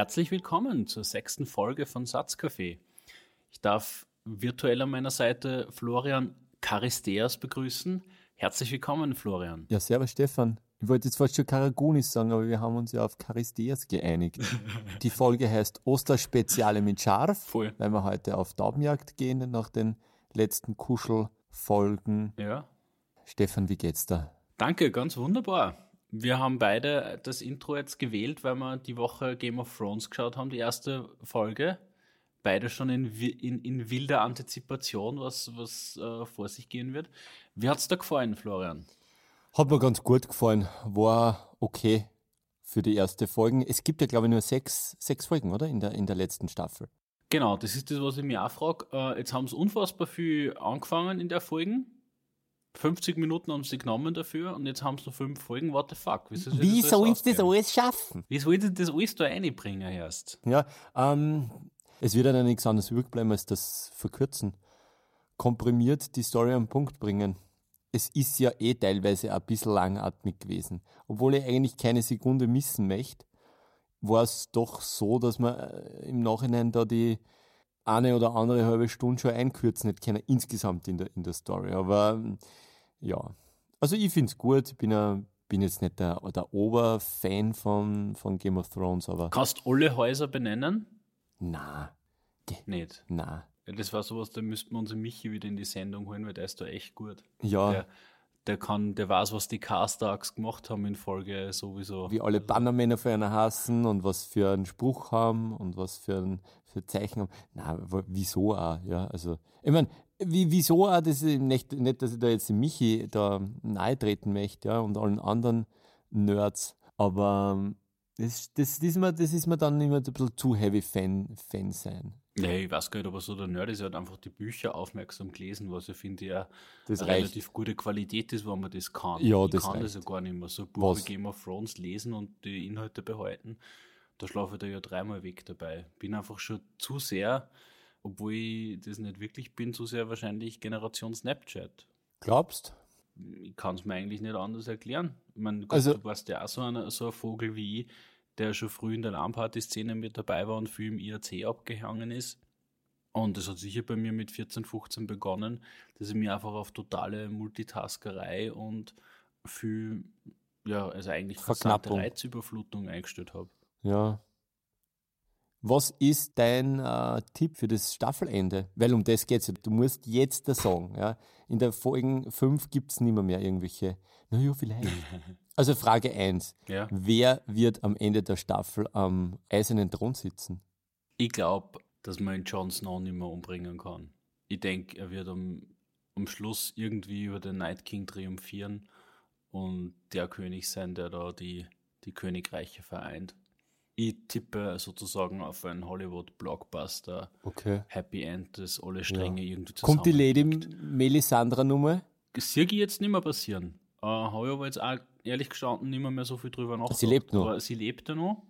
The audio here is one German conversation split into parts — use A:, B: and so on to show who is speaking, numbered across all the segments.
A: Herzlich willkommen zur sechsten Folge von Satzcafé. Ich darf virtuell an meiner Seite Florian Charisteas begrüßen. Herzlich willkommen, Florian.
B: Ja, servus Stefan. Ich wollte jetzt fast schon Karagunis sagen, aber wir haben uns ja auf Charisteas geeinigt. Die Folge heißt Osterspeziale mit Scharf,
A: Voll.
B: weil wir heute auf Taubenjagd gehen nach den letzten Kuschelfolgen.
A: Ja.
B: Stefan, wie geht's da?
A: Danke, ganz wunderbar. Wir haben beide das Intro jetzt gewählt, weil wir die Woche Game of Thrones geschaut haben, die erste Folge. Beide schon in, in, in wilder Antizipation, was, was äh, vor sich gehen wird. Wie hat's dir gefallen, Florian?
B: Hat mir ganz gut gefallen. War okay für die erste Folge. Es gibt ja, glaube ich, nur sechs, sechs Folgen, oder? In der, in der letzten Staffel.
A: Genau, das ist das, was ich mir auch frage. Äh, jetzt haben sie unfassbar viel angefangen in der Folgen. 50 Minuten haben sie genommen dafür und jetzt haben sie noch fünf Folgen. What the fuck? Wie soll
B: Wie ich das alles schaffen?
A: Wie soll ich das alles da reinbringen erst?
B: Ja, ähm, es wird ja nichts anderes übrig bleiben als das Verkürzen. Komprimiert die Story am Punkt bringen. Es ist ja eh teilweise ein bisschen langatmig gewesen. Obwohl ich eigentlich keine Sekunde missen möchte, war es doch so, dass man äh, im Nachhinein da die eine oder andere halbe Stunde schon einkürzen hätte können, insgesamt in der, in der Story. Aber ja, also ich finde es gut. Ich bin, bin jetzt nicht der, der Oberfan von, von Game of Thrones, aber
A: Kannst alle Häuser benennen?
B: na,
A: Nicht.
B: na.
A: Ja, das war sowas, da müssten wir unseren Michi wieder in die Sendung holen, weil der ist da echt gut.
B: Ja,
A: Der, der kann, der weiß, was die Castags gemacht haben in Folge sowieso.
B: wie alle Bannermänner für einen hassen und was für einen Spruch haben und was für ein für Zeichen haben. Na, wieso auch, ja, also, ich meine, wie, wieso auch, das ist nicht, nicht, dass ich da jetzt Michi da nahe treten möchte, ja, und allen anderen Nerds, aber ähm, das, das, das, ist mir, das ist mir dann immer ein bisschen zu heavy Fan, Fan sein.
A: Nee, ich weiß gar nicht, aber so der Nerd ist, er hat einfach die Bücher aufmerksam gelesen, was ich finde ja
B: Das
A: eine
B: reicht.
A: relativ gute Qualität ist, wenn man das kann.
B: Ja,
A: ich
B: das
A: kann das
B: reicht.
A: ja gar nicht mehr. So ein Buch wie Game of Thrones lesen und die Inhalte behalten, da schlafe ich da ja dreimal weg dabei. Bin einfach schon zu sehr, obwohl ich das nicht wirklich bin, zu sehr wahrscheinlich Generation Snapchat.
B: Glaubst?
A: Ich kann es mir eigentlich nicht anders erklären. Ich meine, Gott,
B: Also-
A: du warst ja auch so, einer, so ein Vogel wie ich, der schon früh in der LAN-Party-Szene mit dabei war und viel im IRC abgehangen ist. Und das hat sicher bei mir mit 14, 15 begonnen, dass ich mich einfach auf totale Multitaskerei und viel, ja, also eigentlich
B: Verknappung.
A: Reizüberflutung eingestellt habe.
B: Ja. Was ist dein äh, Tipp für das Staffelende? Weil um das geht's ja. Du musst jetzt das sagen. Ja? In der Folge 5 gibt es nicht mehr, mehr irgendwelche. Naja, vielleicht. Also Frage 1.
A: Ja.
B: Wer wird am Ende der Staffel am eisernen Thron sitzen?
A: Ich glaube, dass man ihn Jon Snow nicht mehr umbringen kann. Ich denke, er wird am, am Schluss irgendwie über den Night King triumphieren und der König sein, der da die, die Königreiche vereint. Ich tippe sozusagen auf einen Hollywood-Blockbuster,
B: Okay.
A: Happy End, das alle Stränge irgendwie
B: Kommt die Lady. Melisandre Nummer?
A: Sehe ich jetzt nicht mehr passieren. Äh, Habe ich aber jetzt auch ehrlich gestanden nicht mehr, mehr so viel drüber nachgedacht.
B: lebt noch.
A: Aber sie lebt ja noch.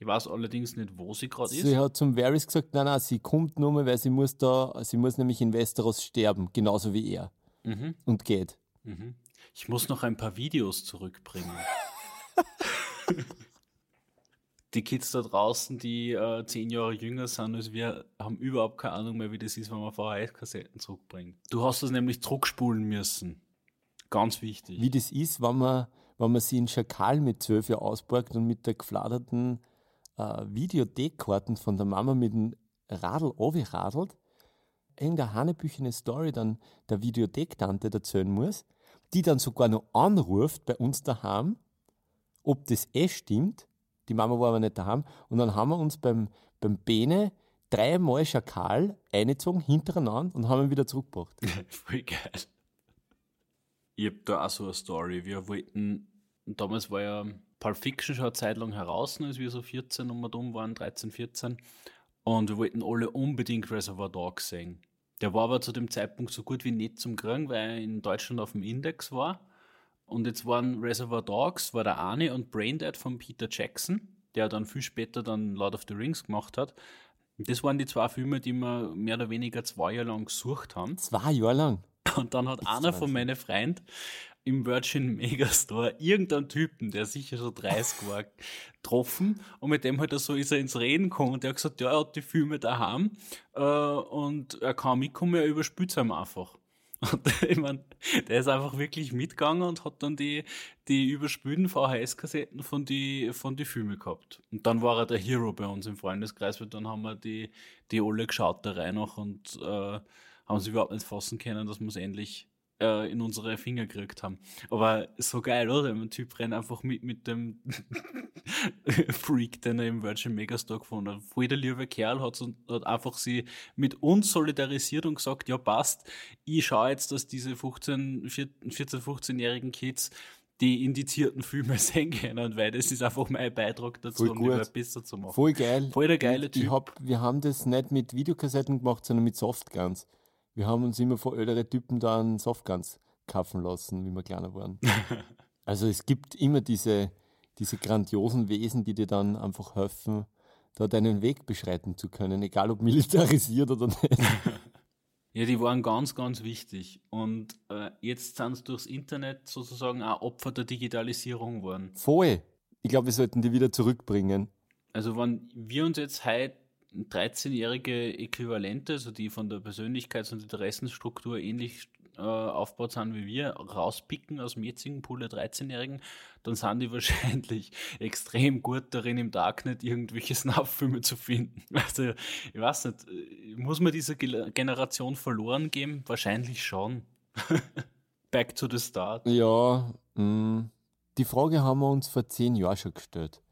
A: Ich weiß allerdings nicht, wo sie gerade ist.
B: Sie hat zum Varys gesagt, nein, nein, sie kommt nur, weil sie muss da, sie muss nämlich in Westeros sterben, genauso wie er.
A: Mhm.
B: Und geht.
A: Mhm. Ich muss noch ein paar Videos zurückbringen. die Kids da draußen, die äh, zehn Jahre jünger sind als wir, haben überhaupt keine Ahnung mehr, wie das ist, wenn man VHS-Kassetten zurückbringt. Du hast das nämlich zurückspulen müssen. Ganz wichtig.
B: wie das ist, wenn man, wenn man sie in Schakal mit zwölf Jahren ausborgt und mit der gefladerten äh, Videothekkarten von der Mama mit dem Radl radelt, irgendeine hanebüchene Story dann der Videothektante erzählen muss, die dann sogar noch anruft bei uns daheim, ob das eh stimmt. Die Mama war aber nicht daheim. Und dann haben wir uns beim, beim Bene dreimal Schakal eingezogen, hintereinander und haben ihn wieder zurückgebracht.
A: Voll geil. Ich hab da auch so eine Story. Wir wollten, damals war ja Pulp Fiction schon eine Zeit lang heraus, als wir so 14 und wir dumm waren, 13, 14. Und wir wollten alle unbedingt Reservoir Dogs sehen. Der war aber zu dem Zeitpunkt so gut wie nicht zum Kriegen, weil er in Deutschland auf dem Index war. Und jetzt waren Reservoir Dogs, war der Arne und Braindead von Peter Jackson, der dann viel später dann Lord of the Rings gemacht hat. Das waren die zwei Filme, die wir mehr oder weniger zwei Jahre lang gesucht haben.
B: Zwei Jahre lang.
A: Und dann hat einer von meinen Freunden im Virgin Megastore irgendeinen Typen, der sicher so 30 war, getroffen und mit dem halt so ist er ins Reden gekommen und der hat gesagt, ja, er hat die Filme daheim äh, und er kann mitkommen, er überspült es einfach. Und ich mein, der ist einfach wirklich mitgegangen und hat dann die, die überspülten VHS-Kassetten von die, von die Filme gehabt. Und dann war er der Hero bei uns im Freundeskreis, weil dann haben wir die, die alle geschaut da rein noch und äh, haben sie überhaupt nicht fassen können, dass wir es endlich äh, in unsere Finger gekriegt haben. Aber so geil, oder? Ein Typ rennt einfach mit, mit dem Freak, den er im Virgin Megastore gefunden hat. Voll der liebe Kerl hat, hat einfach sie mit uns solidarisiert und gesagt, ja passt, ich schaue jetzt, dass diese 15, 14, 15-jährigen Kids die indizierten Filme sehen können, weil das ist einfach mein Beitrag dazu,
B: Voll
A: um die Welt besser zu machen.
B: Voll geil.
A: Voll der geile Typ.
B: Ich hab, wir haben das nicht mit Videokassetten gemacht, sondern mit Softguns. Wir haben uns immer vor ältere Typen da einen Softguns kaufen lassen, wie wir kleiner waren. also es gibt immer diese, diese grandiosen Wesen, die dir dann einfach helfen, da deinen Weg beschreiten zu können, egal ob militarisiert oder nicht.
A: Ja, die waren ganz, ganz wichtig. Und äh, jetzt sind sie durchs Internet sozusagen auch Opfer der Digitalisierung geworden.
B: Voll. Ich glaube, wir sollten die wieder zurückbringen.
A: Also wenn wir uns jetzt heute 13-jährige Äquivalente, also die von der Persönlichkeits- und Interessenstruktur ähnlich äh, aufgebaut sind wie wir, rauspicken aus dem jetzigen Pool der 13-Jährigen, dann sind die wahrscheinlich extrem gut darin, im Darknet irgendwelche Snuff-Filme zu finden. Also, ich weiß nicht, äh, muss man dieser Generation verloren geben? Wahrscheinlich schon. Back to the start.
B: Ja, mh. Mm, die Frage haben wir uns vor zehn Jahren schon gestellt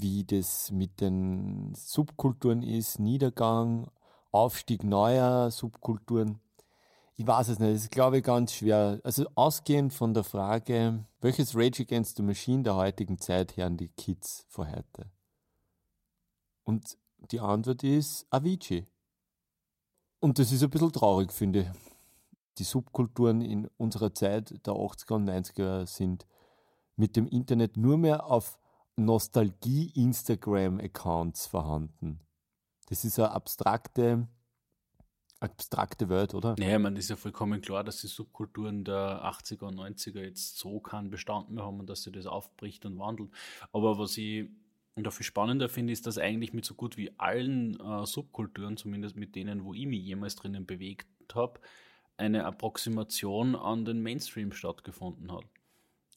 B: wie das mit den Subkulturen ist, Niedergang, Aufstieg neuer Subkulturen. Ich weiß es nicht, das ist, glaube ich, ganz schwer. Also ausgehend von der Frage, welches Rage Against the Machine der heutigen Zeit hören die Kids vor heute? Und die Antwort ist Avicii. Und das ist ein bisschen traurig, finde ich. Die Subkulturen in unserer Zeit der 80er und 90er sind mit dem Internet nur mehr auf Nostalgie-Instagram-Accounts vorhanden. Das ist eine abstrakte, abstrakte Welt, oder?
A: Naja, man ist ja vollkommen klar, dass die Subkulturen der 80er und 90er jetzt so keinen Bestand mehr haben und dass sie das aufbricht und wandelt. Aber was ich dafür spannender finde, ist, dass eigentlich mit so gut wie allen äh, Subkulturen, zumindest mit denen, wo ich mich jemals drinnen bewegt habe, eine Approximation an den Mainstream stattgefunden hat.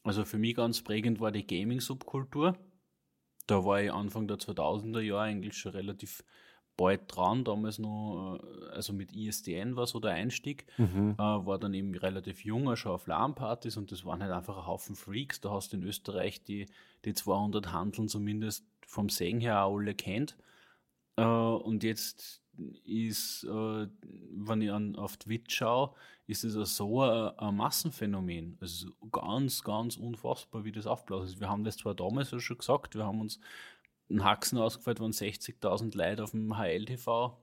A: Also für mich ganz prägend war die Gaming-Subkultur da war ich Anfang der 2000er Jahre eigentlich schon relativ bald dran, damals noch, äh, also mit ISDN war so der Einstieg, mhm. äh, war dann eben relativ junger, schon auf LAN-Partys und das waren halt einfach ein Haufen Freaks. Da hast du in Österreich die, die 200 Handeln zumindest vom Segen her auch alle kennt. Äh, und jetzt ist, äh, wenn ich an, auf Twitch schaue, ist es so ein, ein, Massenphänomen. Also ganz, ganz unfassbar, wie das aufbläst. Also wir haben das zwar damals ja schon gesagt, wir haben uns einen Haxen ausgefallen, wenn 60.000 Leute auf dem HLTV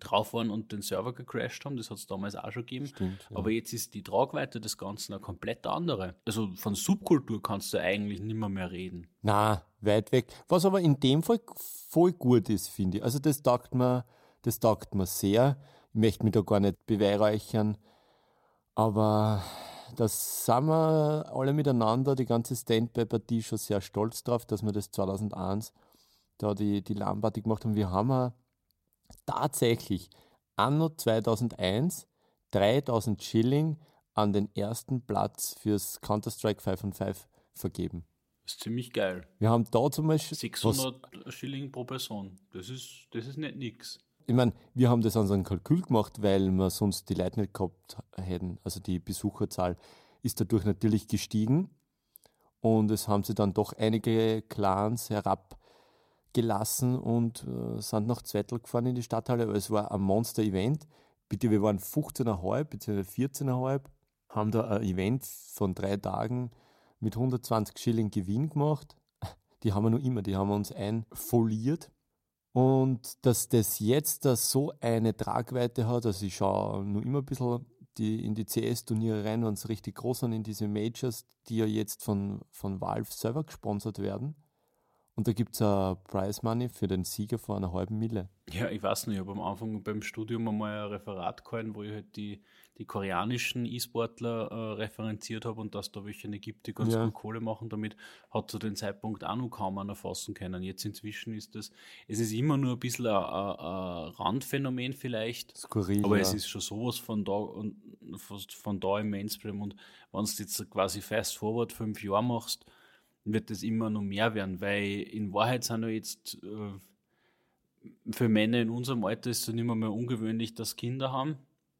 A: drauf waren und den Server gecrashed haben. Das hat es damals auch schon gegeben. Stimmt, ja. Aber jetzt ist die Tragweite des Ganzen eine komplett andere. Also von Subkultur kannst du eigentlich nicht mehr, mehr reden.
B: Na, weit weg. Was aber in dem Fall voll gut ist, finde ich. Also das taugt mir das taugt mir sehr. Ich möchte mich da gar nicht beweihräuchern. Aber da sind wir alle miteinander, die ganze Standby-Partie, schon sehr stolz drauf, dass wir das 2001 da die, die LAN-Party gemacht haben. Wir haben tatsächlich anno 2001 3000 Schilling an den ersten Platz fürs Counter-Strike 5 und 5 vergeben.
A: Das ist ziemlich geil.
B: Wir haben da zum Beispiel.
A: 600 was, Schilling pro Person. Das ist, das ist nicht nix
B: ich meine, wir haben das an einem Kalkül gemacht, weil wir sonst die Leute nicht gehabt hätten. Also die Besucherzahl ist dadurch natürlich gestiegen und es haben sie dann doch einige Clans herabgelassen und äh, sind nach Zweitel gefahren in die Stadthalle. Aber es war ein Monster-Event. Bitte, wir waren 15,5 bzw. 14,5, haben da ein Event von drei Tagen mit 120 Schilling Gewinn gemacht. Die haben wir noch immer, die haben wir uns einfoliert und dass das jetzt da so eine Tragweite hat, also ich schaue nur immer ein bisschen die, in die CS-Turniere rein, wenn es richtig groß sind, in diese Majors, die ja jetzt von, von Valve selber gesponsert werden. Und da gibt es ein Prize Money für den Sieger von einer halben Mille.
A: Ja, ich weiß nicht, ich habe am Anfang beim Studium einmal ein Referat gehalten, wo ich halt die, die koreanischen E-Sportler äh, referenziert habe und dass da welche gibt, die ganz
B: Ja.
A: gut Kohle machen. Damit hat zu dem Zeitpunkt auch noch kaum einer fassen können. Jetzt inzwischen ist das, es ist immer nur ein bisschen ein, ein, Randphänomen vielleicht.
B: Skurril.
A: Aber
B: ja.
A: es ist schon sowas von da und von da im Mainstream und wenn du jetzt quasi fast forward fünf Jahre machst, wird das immer noch mehr werden, weil in Wahrheit sind ja jetzt äh, für Männer in unserem Alter ist es nicht mehr, mehr ungewöhnlich, dass Kinder haben.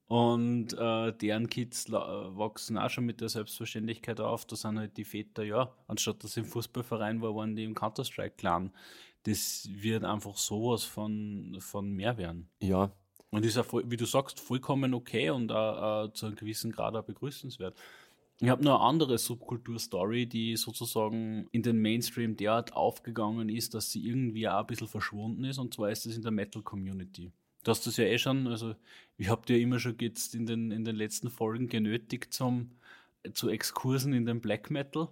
A: Und äh, deren Kids la- wachsen auch schon mit der Selbstverständlichkeit auf. Da sind halt die Väter, ja, anstatt dass sie im Fußballverein war, waren die im Counter-Strike-Clan. Das wird einfach sowas von, von mehr werden.
B: ja,
A: Und ist ja, voll, wie du sagst, vollkommen okay und auch, äh, zu einem gewissen Grad auch begrüßenswert. Ich habe noch eine andere Subkultur-Story, die sozusagen in den Mainstream derart aufgegangen ist, dass sie irgendwie auch ein bisschen verschwunden ist. Und zwar ist das in der Metal-Community. Du hast das ja eh schon, also ich habe dir immer schon jetzt in den, in den letzten Folgen genötigt zum, zu Exkursen in den Black Metal.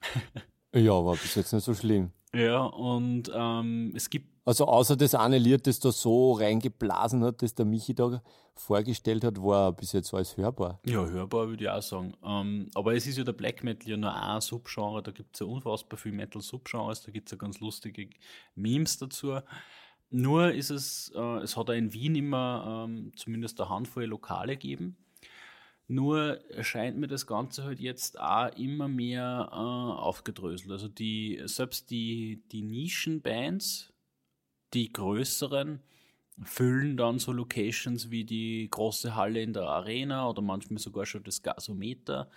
B: ja, war bis jetzt nicht so schlimm.
A: Ja, und ähm, es gibt
B: Also außer das eine Lied, das da so reingeblasen hat, das der Michi da vorgestellt hat, war bis jetzt alles hörbar.
A: Ja, hörbar würde ich auch sagen. Ähm, aber es ist ja der Black Metal ja nur ein Subgenre, da gibt es ja unfassbar viel Metal-Subgenres, da gibt es ja ganz lustige Memes dazu. Nur ist es, äh, es hat auch in Wien immer ähm, zumindest eine Handvoll Lokale gegeben. Nur erscheint mir das Ganze halt jetzt auch immer mehr äh, aufgedröselt. Also die, selbst die, die Nischenbands, die größeren, füllen dann so Locations wie die große Halle in der Arena oder manchmal sogar schon das Gasometer,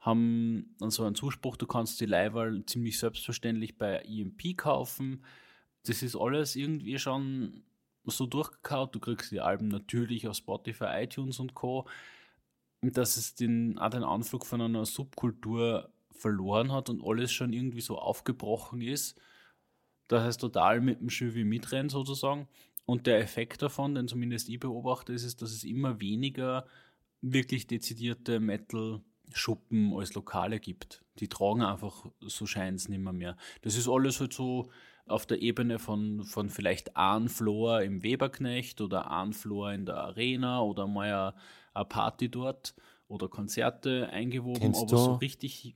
A: haben dann so einen Zuspruch, du kannst die Leihwahl ziemlich selbstverständlich bei EMP kaufen. Das ist alles irgendwie schon so durchgekaut. Du kriegst die Alben natürlich auf Spotify, iTunes und Co. Dass es den, auch den Anflug von einer Subkultur verloren hat und alles schon irgendwie so aufgebrochen ist. Das heißt, total mit dem Chevy mitrennen sozusagen. Und der Effekt davon, den zumindest ich beobachte, ist, es, dass es immer weniger wirklich dezidierte Metal-Schuppen als Lokale gibt. Die tragen einfach, so scheint es nicht mehr, mehr. Das ist alles halt so auf der Ebene von, von vielleicht ein Floor im Weberknecht oder ein Floor in der Arena oder mal eine, eine Party dort oder Konzerte eingewoben,
B: Kennst
A: aber
B: du-
A: so richtig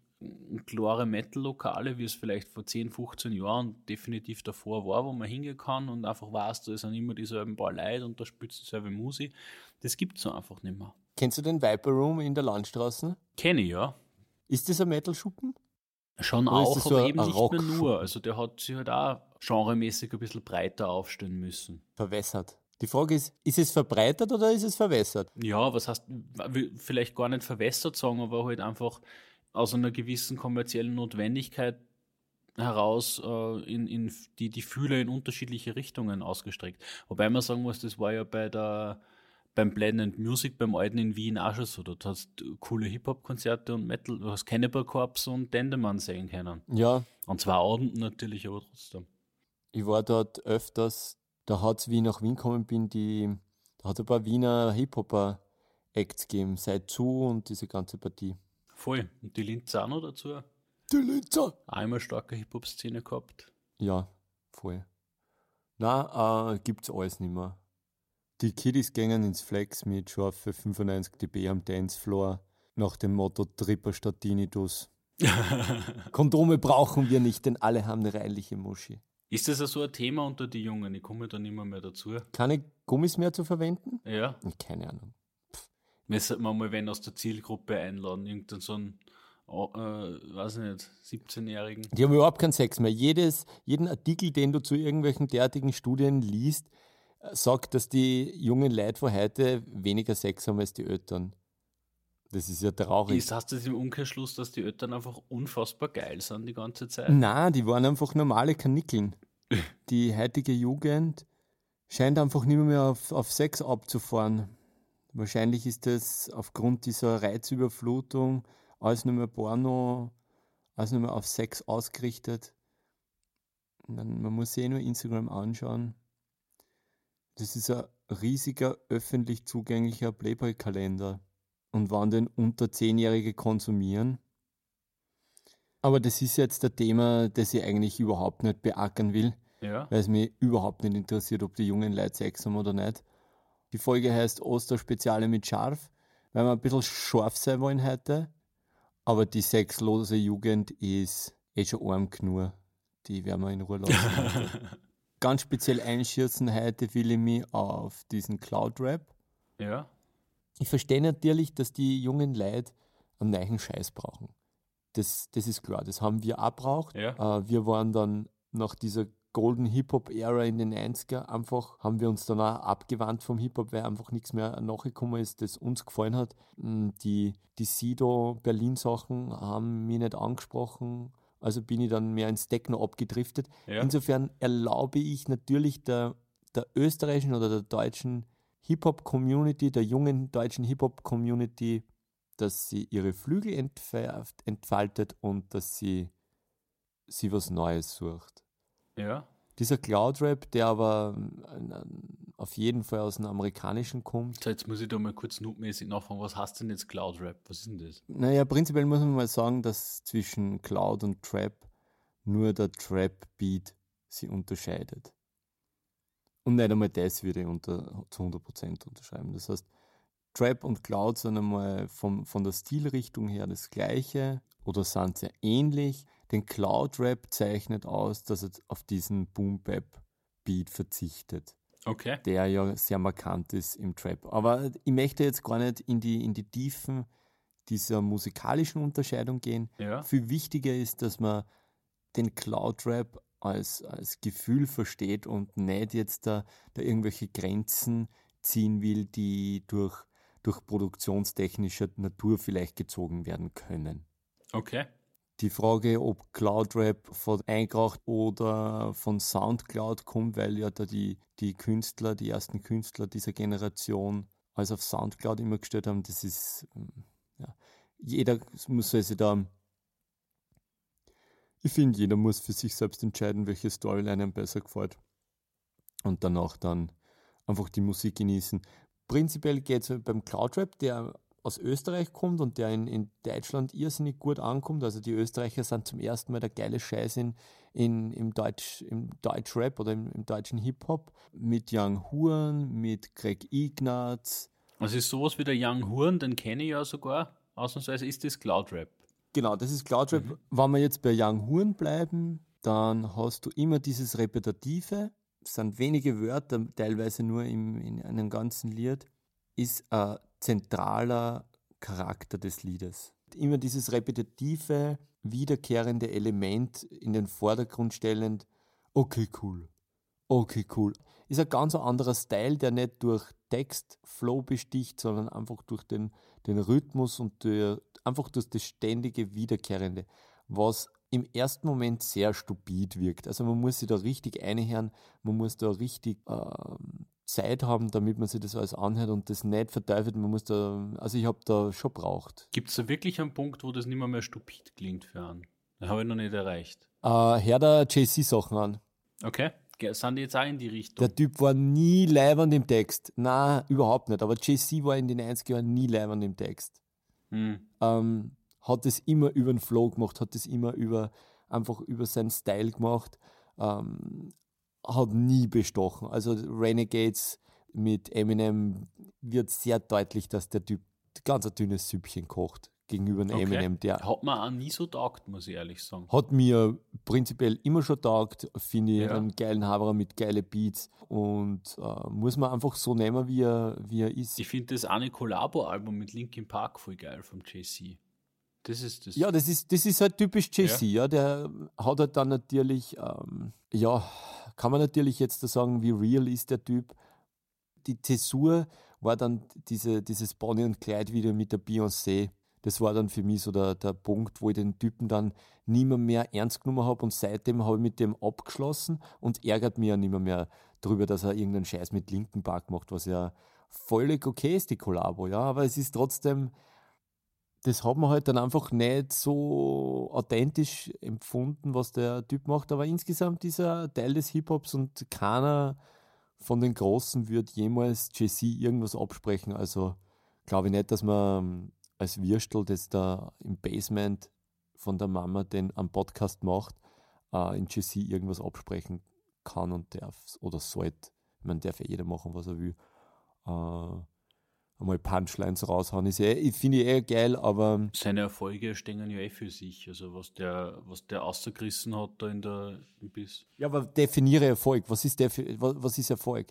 A: klare Metal-Lokale, wie es vielleicht vor 10, 15 Jahren definitiv davor war, wo man hingehen kann und einfach weiß, da sind immer dieselben paar Leute und da spielt dieselbe Musik. Das gibt es so einfach nicht mehr.
B: Kennst du den Viper Room in der Landstraße?
A: Kenne ich, ja.
B: Ist das ein Metal-Schuppen?
A: Schon
B: Oder
A: auch,
B: so
A: aber eben
B: ein
A: nicht mehr nur. Also der hat sich halt auch genremäßig ein bisschen breiter aufstellen müssen.
B: Verwässert. Die Frage ist, ist es verbreitert oder ist es verwässert?
A: Ja, was heißt, vielleicht gar nicht verwässert sagen, aber halt einfach aus einer gewissen kommerziellen Notwendigkeit heraus äh, in, in die, die Fühler in unterschiedliche Richtungen ausgestreckt. Wobei man sagen muss, das war ja bei der beim Blended Music beim Alten in Wien auch schon so. Dort hast du coole Hip-Hop-Konzerte und Metal, du hast Cannibal Corpse und Dendemann sehen können.
B: Ja,
A: Und zwar Abenden natürlich, aber trotzdem.
B: ich war dort öfters, da hat es, wie ich nach Wien gekommen bin, die, da hat es ein paar Wiener Hip-Hopper-Acts gegeben, Seid zu und diese ganze Partie.
A: Voll. Und die Linz auch noch dazu.
B: Die Linzer!
A: Einmal starke Hip-Hop-Szene gehabt.
B: Ja, voll. Na, äh, gibt's alles nicht mehr. Die Kiddies gingen ins Flex mit scharfe 95 dB am Dancefloor nach dem Motto Tripper statt Tinnitus. Kondome brauchen wir nicht, denn alle haben eine reinliche Muschi.
A: Ist das ja so ein Thema unter die Jungen? Ich komme da nicht mehr, mehr dazu.
B: Keine Gummis mehr zu verwenden?
A: Ja.
B: Keine Ahnung.
A: Wir mal wen aus der Zielgruppe einladen. Irgendeinen so einen, äh, weiß ich nicht, 17-Jährigen.
B: Die haben überhaupt keinen Sex mehr. Jedes, jeden Artikel, den du zu irgendwelchen derartigen Studien liest, sagt, dass die jungen Leute von heute weniger Sex haben als die Eltern. Das ist ja traurig.
A: Ist, heißt das im Umkehrschluss, dass die Eltern einfach unfassbar geil sind die ganze Zeit?
B: Na, die waren einfach normale Kanickeln. Die heutige Jugend scheint einfach nicht mehr auf, auf Sex abzufahren. Wahrscheinlich ist das aufgrund dieser Reizüberflutung alles nur mehr Porno, alles nur mehr auf Sex ausgerichtet. Man, man muss sich eh nur Instagram anschauen. Das ist ein riesiger öffentlich zugänglicher Playboy-Kalender. Und wann denn unter Zehnjährige konsumieren, Aber das ist jetzt ein Thema, das ich eigentlich überhaupt nicht beackern will,
A: Ja.
B: weil es mich überhaupt nicht interessiert, ob die jungen Leute Sex haben oder nicht. Die Folge heißt Osterspeziale mit Scharf, weil wir ein bisschen scharf sein wollen heute. Aber die sexlose Jugend ist eh schon arm genug. Die werden wir in Ruhe lassen. Ganz speziell einschießen heute will ich mich auf diesen Cloud-Rap.
A: Ja.
B: Ich verstehe natürlich, dass die jungen Leute einen neuen Scheiß brauchen. Das, das ist klar, das haben wir auch braucht.
A: Ja.
B: Äh, wir waren dann nach dieser Golden Hip-Hop-Ära in den 90er einfach, haben wir uns dann auch abgewandt vom Hip-Hop, weil einfach nichts mehr nachgekommen ist, das uns gefallen hat. Mm, Die, die Sido-Berlin-Sachen haben mich nicht angesprochen, also bin ich dann mehr ins Techno abgedriftet.
A: Ja.
B: Insofern erlaube ich natürlich der, der österreichischen oder der deutschen Hip-Hop-Community, der jungen deutschen Hip-Hop-Community, dass sie ihre Flügel entf- entfaltet und dass sie, sie was Neues sucht.
A: Ja.
B: Dieser Cloud-Rap, der aber ähm, auf jeden Fall aus dem Amerikanischen kommt,
A: jetzt muss ich da mal kurz notmäßig nachfragen, was heißt denn jetzt Cloud Rap? Was ist denn das?
B: Naja, prinzipiell muss man mal sagen, dass zwischen Cloud und Trap nur der Trap-Beat sie unterscheidet. Und nicht einmal das würde ich unter, zu 100% unterschreiben. Das heißt, Trap und Cloud sind einmal vom, von der Stilrichtung her das gleiche oder sind sehr ähnlich. Den Cloud-Rap zeichnet aus, dass er auf diesen Boom-Bap-Beat verzichtet
A: Okay.
B: der ja sehr markant ist im Trap. Aber ich möchte jetzt gar nicht in die, in die Tiefen dieser musikalischen Unterscheidung gehen.
A: Ja.
B: Viel wichtiger ist, dass man den Cloud-Rap als, als Gefühl versteht und nicht jetzt da, da irgendwelche Grenzen ziehen will, die durch, durch produktionstechnischer Natur vielleicht gezogen werden können.
A: Okay.
B: Die Frage, ob Cloud-Rap von Einkracht oder von Soundcloud kommt, weil ja da die, die Künstler, die ersten Künstler dieser Generation alles auf Soundcloud immer gestellt haben, das ist, ähm, ja, jeder muss sich da, ich finde, jeder muss für sich selbst entscheiden, welche Storyline ihm besser gefällt. Und danach dann einfach die Musik genießen. Prinzipiell geht es beim Cloud-Rap, der aus Österreich kommt und der in, in Deutschland irrsinnig gut ankommt. Also die Österreicher sind zum ersten Mal der geile Scheiß in, in, im, Deutsch, im Deutschrap oder im, im deutschen Hip-Hop. Mit Young Huren, mit Greg Ignatz.
A: Also ist sowas wie der Young Horn, den kenne ich ja sogar. Ausnahmsweise ist das Cloud Rap.
B: Genau, das ist Cloud-Rap. Wenn wir jetzt bei Young Huren bleiben, dann hast du immer dieses Repetitive. Es sind wenige Wörter, teilweise nur im, in einem ganzen Lied. Ist ein zentraler Charakter des Liedes. Immer dieses repetitive, wiederkehrende Element in den Vordergrund stellend. Okay, cool. Okay, cool. Ist ein ganz anderer Style, der nicht durch Textflow besticht, sondern einfach durch den, den Rhythmus und der, einfach durch das ständige Wiederkehrende, was im ersten Moment sehr stupid wirkt. Also man muss sich da richtig einhören, man muss da richtig ähm, Zeit haben, damit man sich das alles anhört und das nicht verteufelt. Man muss da, also ich habe da schon braucht.
A: Gibt es da wirklich einen Punkt, wo das nicht mehr, mehr stupid klingt für einen? Den habe ich noch nicht erreicht.
B: Äh, hör da JC-Sachen an.
A: Okay. Sind die jetzt auch in die Richtung?
B: Der Typ war nie leibernd im Text. Na, überhaupt nicht. Aber JC war in den 90er Jahren nie leibernd im Text.
A: Hm.
B: ähm, hat es immer über den Flow gemacht, hat es immer über einfach über seinen Style gemacht, ähm, hat nie bestochen. Also Renegades mit Eminem wird sehr deutlich, dass der Typ ganz ein dünnes Süppchen kocht gegenüber dem
A: Okay.
B: Eminem. Der
A: Hat mir auch nie so taugt, muss ich ehrlich sagen.
B: hat mir prinzipiell immer schon taugt, finde ich,
A: Ja.
B: einen geilen Haberer mit geile Beats und äh, muss man einfach so nehmen, wie er, wie er ist.
A: Ich finde das eine Collabo-Album mit Linkin Park voll geil vom JC. Das ist das.
B: Ja, das ist, das ist halt typisch JC, ja. Der hat halt dann natürlich, ähm, ja, kann man natürlich jetzt da sagen, wie real ist der Typ. Die Tessur war dann diese, dieses Bonnie und Clyde Video mit der Beyoncé. Das war dann für mich so der, der Punkt, wo ich den Typen dann nie mehr, mehr ernst genommen habe und seitdem habe ich mit dem abgeschlossen und ärgert mich ja nicht mehr, mehr darüber, dass er irgendeinen Scheiß mit Linken Park macht, was ja völlig okay ist, die Kollabo, ja, aber es ist trotzdem, das hat man halt dann einfach nicht so authentisch empfunden, was der Typ macht. Aber insgesamt ist er Teil des Hip-Hops und keiner von den Großen wird jemals JC irgendwas absprechen. Also glaube ich nicht, dass man als Würstel, das da im Basement von der Mama, den am Podcast macht, äh, in GC irgendwas absprechen kann und darf oder sollte. Man darf ja jeder machen, was er will. Äh, einmal Punchlines raushauen, ist eh, finde ich eh geil, aber.
A: Seine Erfolge stehen ja eh für sich. Also was der, was der ausgerissen hat da in der im Biss.
B: Ja, aber definiere Erfolg. Was ist, der, was, was ist Erfolg?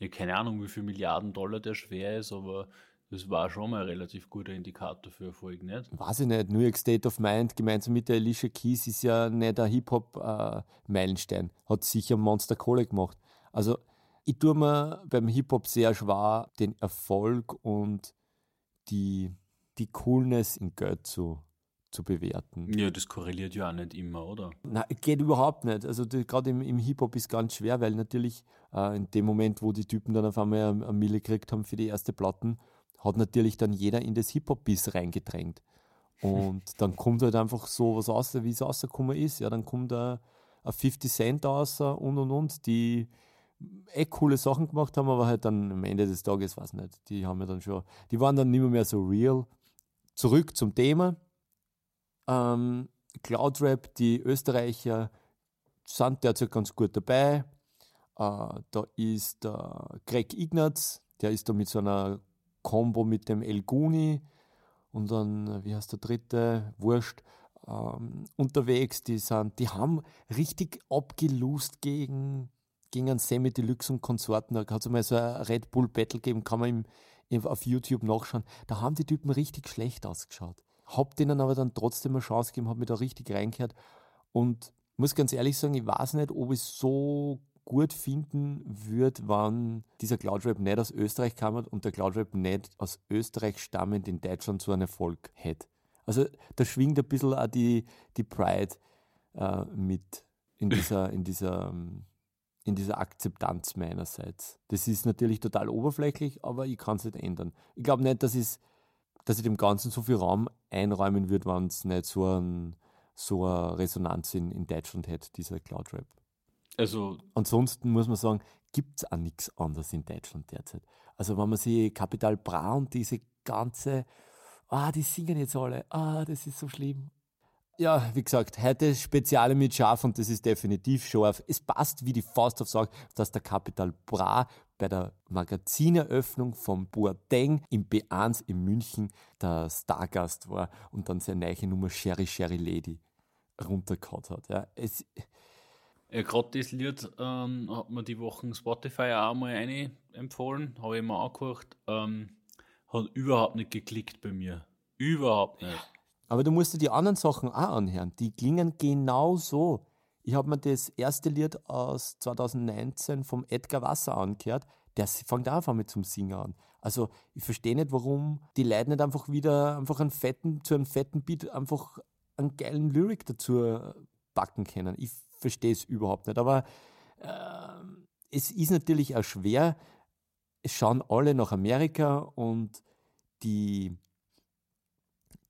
A: Ja, keine Ahnung, wie viel Milliarden Dollar der schwer ist, aber das war schon mal ein relativ guter Indikator für Erfolg, nicht?
B: Weiß ich nicht. New York State of Mind gemeinsam mit der Alicia Keys ist ja nicht ein Hip-Hop-Meilenstein. Äh, Hat sicher Monster Kohle gemacht. Also, ich tue mir beim Hip-Hop sehr schwer, den Erfolg und die, die Coolness in Geld zu, zu bewerten.
A: Ja, das korreliert ja auch nicht immer, oder?
B: Nein, geht überhaupt nicht. Also gerade im, im Hip-Hop ist ganz schwer, weil natürlich äh, in dem Moment, wo die Typen dann auf einmal eine, eine Mille gekriegt haben für die erste Platten, hat natürlich dann jeder in das Hip-Hop-Biss reingedrängt. Und dann kommt halt einfach so was raus, wie es rausgekommen ist. Ja, dann kommt ein, ein 50 Cent raus und und und, die echt coole Sachen gemacht haben, aber halt dann am Ende des Tages, weiß nicht, die haben ja dann schon, die waren dann nicht mehr, so real. Zurück zum Thema. Ähm, Cloudrap, die Österreicher sind derzeit ganz gut dabei. Äh, da ist der Greg Ignatz, der ist da mit so einer Combo mit dem El Guni und dann, wie heißt der dritte, Wurscht, ähm, unterwegs. Die, sind, die haben richtig abgelust gegen, gegen ein Semi Deluxe und Konsorten. Da hat es mal so ein Red Bull Battle gegeben, kann man im, auf YouTube nachschauen. Da haben die Typen richtig schlecht ausgeschaut. Hab denen aber dann trotzdem eine Chance gegeben, habe mich da richtig reingehört und muss ganz ehrlich sagen, ich weiß nicht, ob ich so gut finden würde, wenn dieser Cloudrap nicht aus Österreich kam und der Cloudrap nicht aus Österreich stammend in Deutschland so einen Erfolg hätte. Also da schwingt ein bisschen auch die, die Pride äh, mit in dieser, in, dieser, ähm, in dieser Akzeptanz meinerseits. Das ist natürlich total oberflächlich, aber ich kann es nicht ändern. Ich glaube nicht, dass, dass ich dem Ganzen so viel Raum einräumen würde, wenn es nicht so, ein, so eine Resonanz in, in Deutschland hätte, dieser Cloudrap. Also Ansonsten muss man sagen, gibt es auch nichts anderes in Deutschland derzeit. Also wenn man sich Kapital Bra und diese ganze, ah, die singen jetzt alle, ah, das ist so schlimm. Ja, wie gesagt, heute Speziale mit Schaf und das ist definitiv scharf. Es passt wie die Faust auf Sorge, dass der Kapital Bra bei der Magazineröffnung vom Boateng im B1 in München der Stargast war und dann seine neue Nummer Sherry Sherry Lady runtergehauen hat. Ja, es,
A: ja, gerade das Lied ähm, hat mir die Wochen Spotify auch mal eine empfohlen, habe ich mir angehört. Ähm, hat überhaupt nicht geklickt bei mir. Überhaupt nicht.
B: Aber du musst dir die anderen Sachen auch anhören. Die klingen genau so. Ich habe mir das erste Lied aus 2019 vom Edgar Wasser angehört. Der fängt auch einfach mit zum Singen an. Also ich verstehe nicht, warum die Leute nicht einfach wieder einfach einen fetten, zu einem fetten Beat einfach einen geilen Lyric dazu backen können. Ich verstehe es überhaupt nicht. Aber äh, es ist natürlich auch schwer. Es schauen alle nach Amerika und die,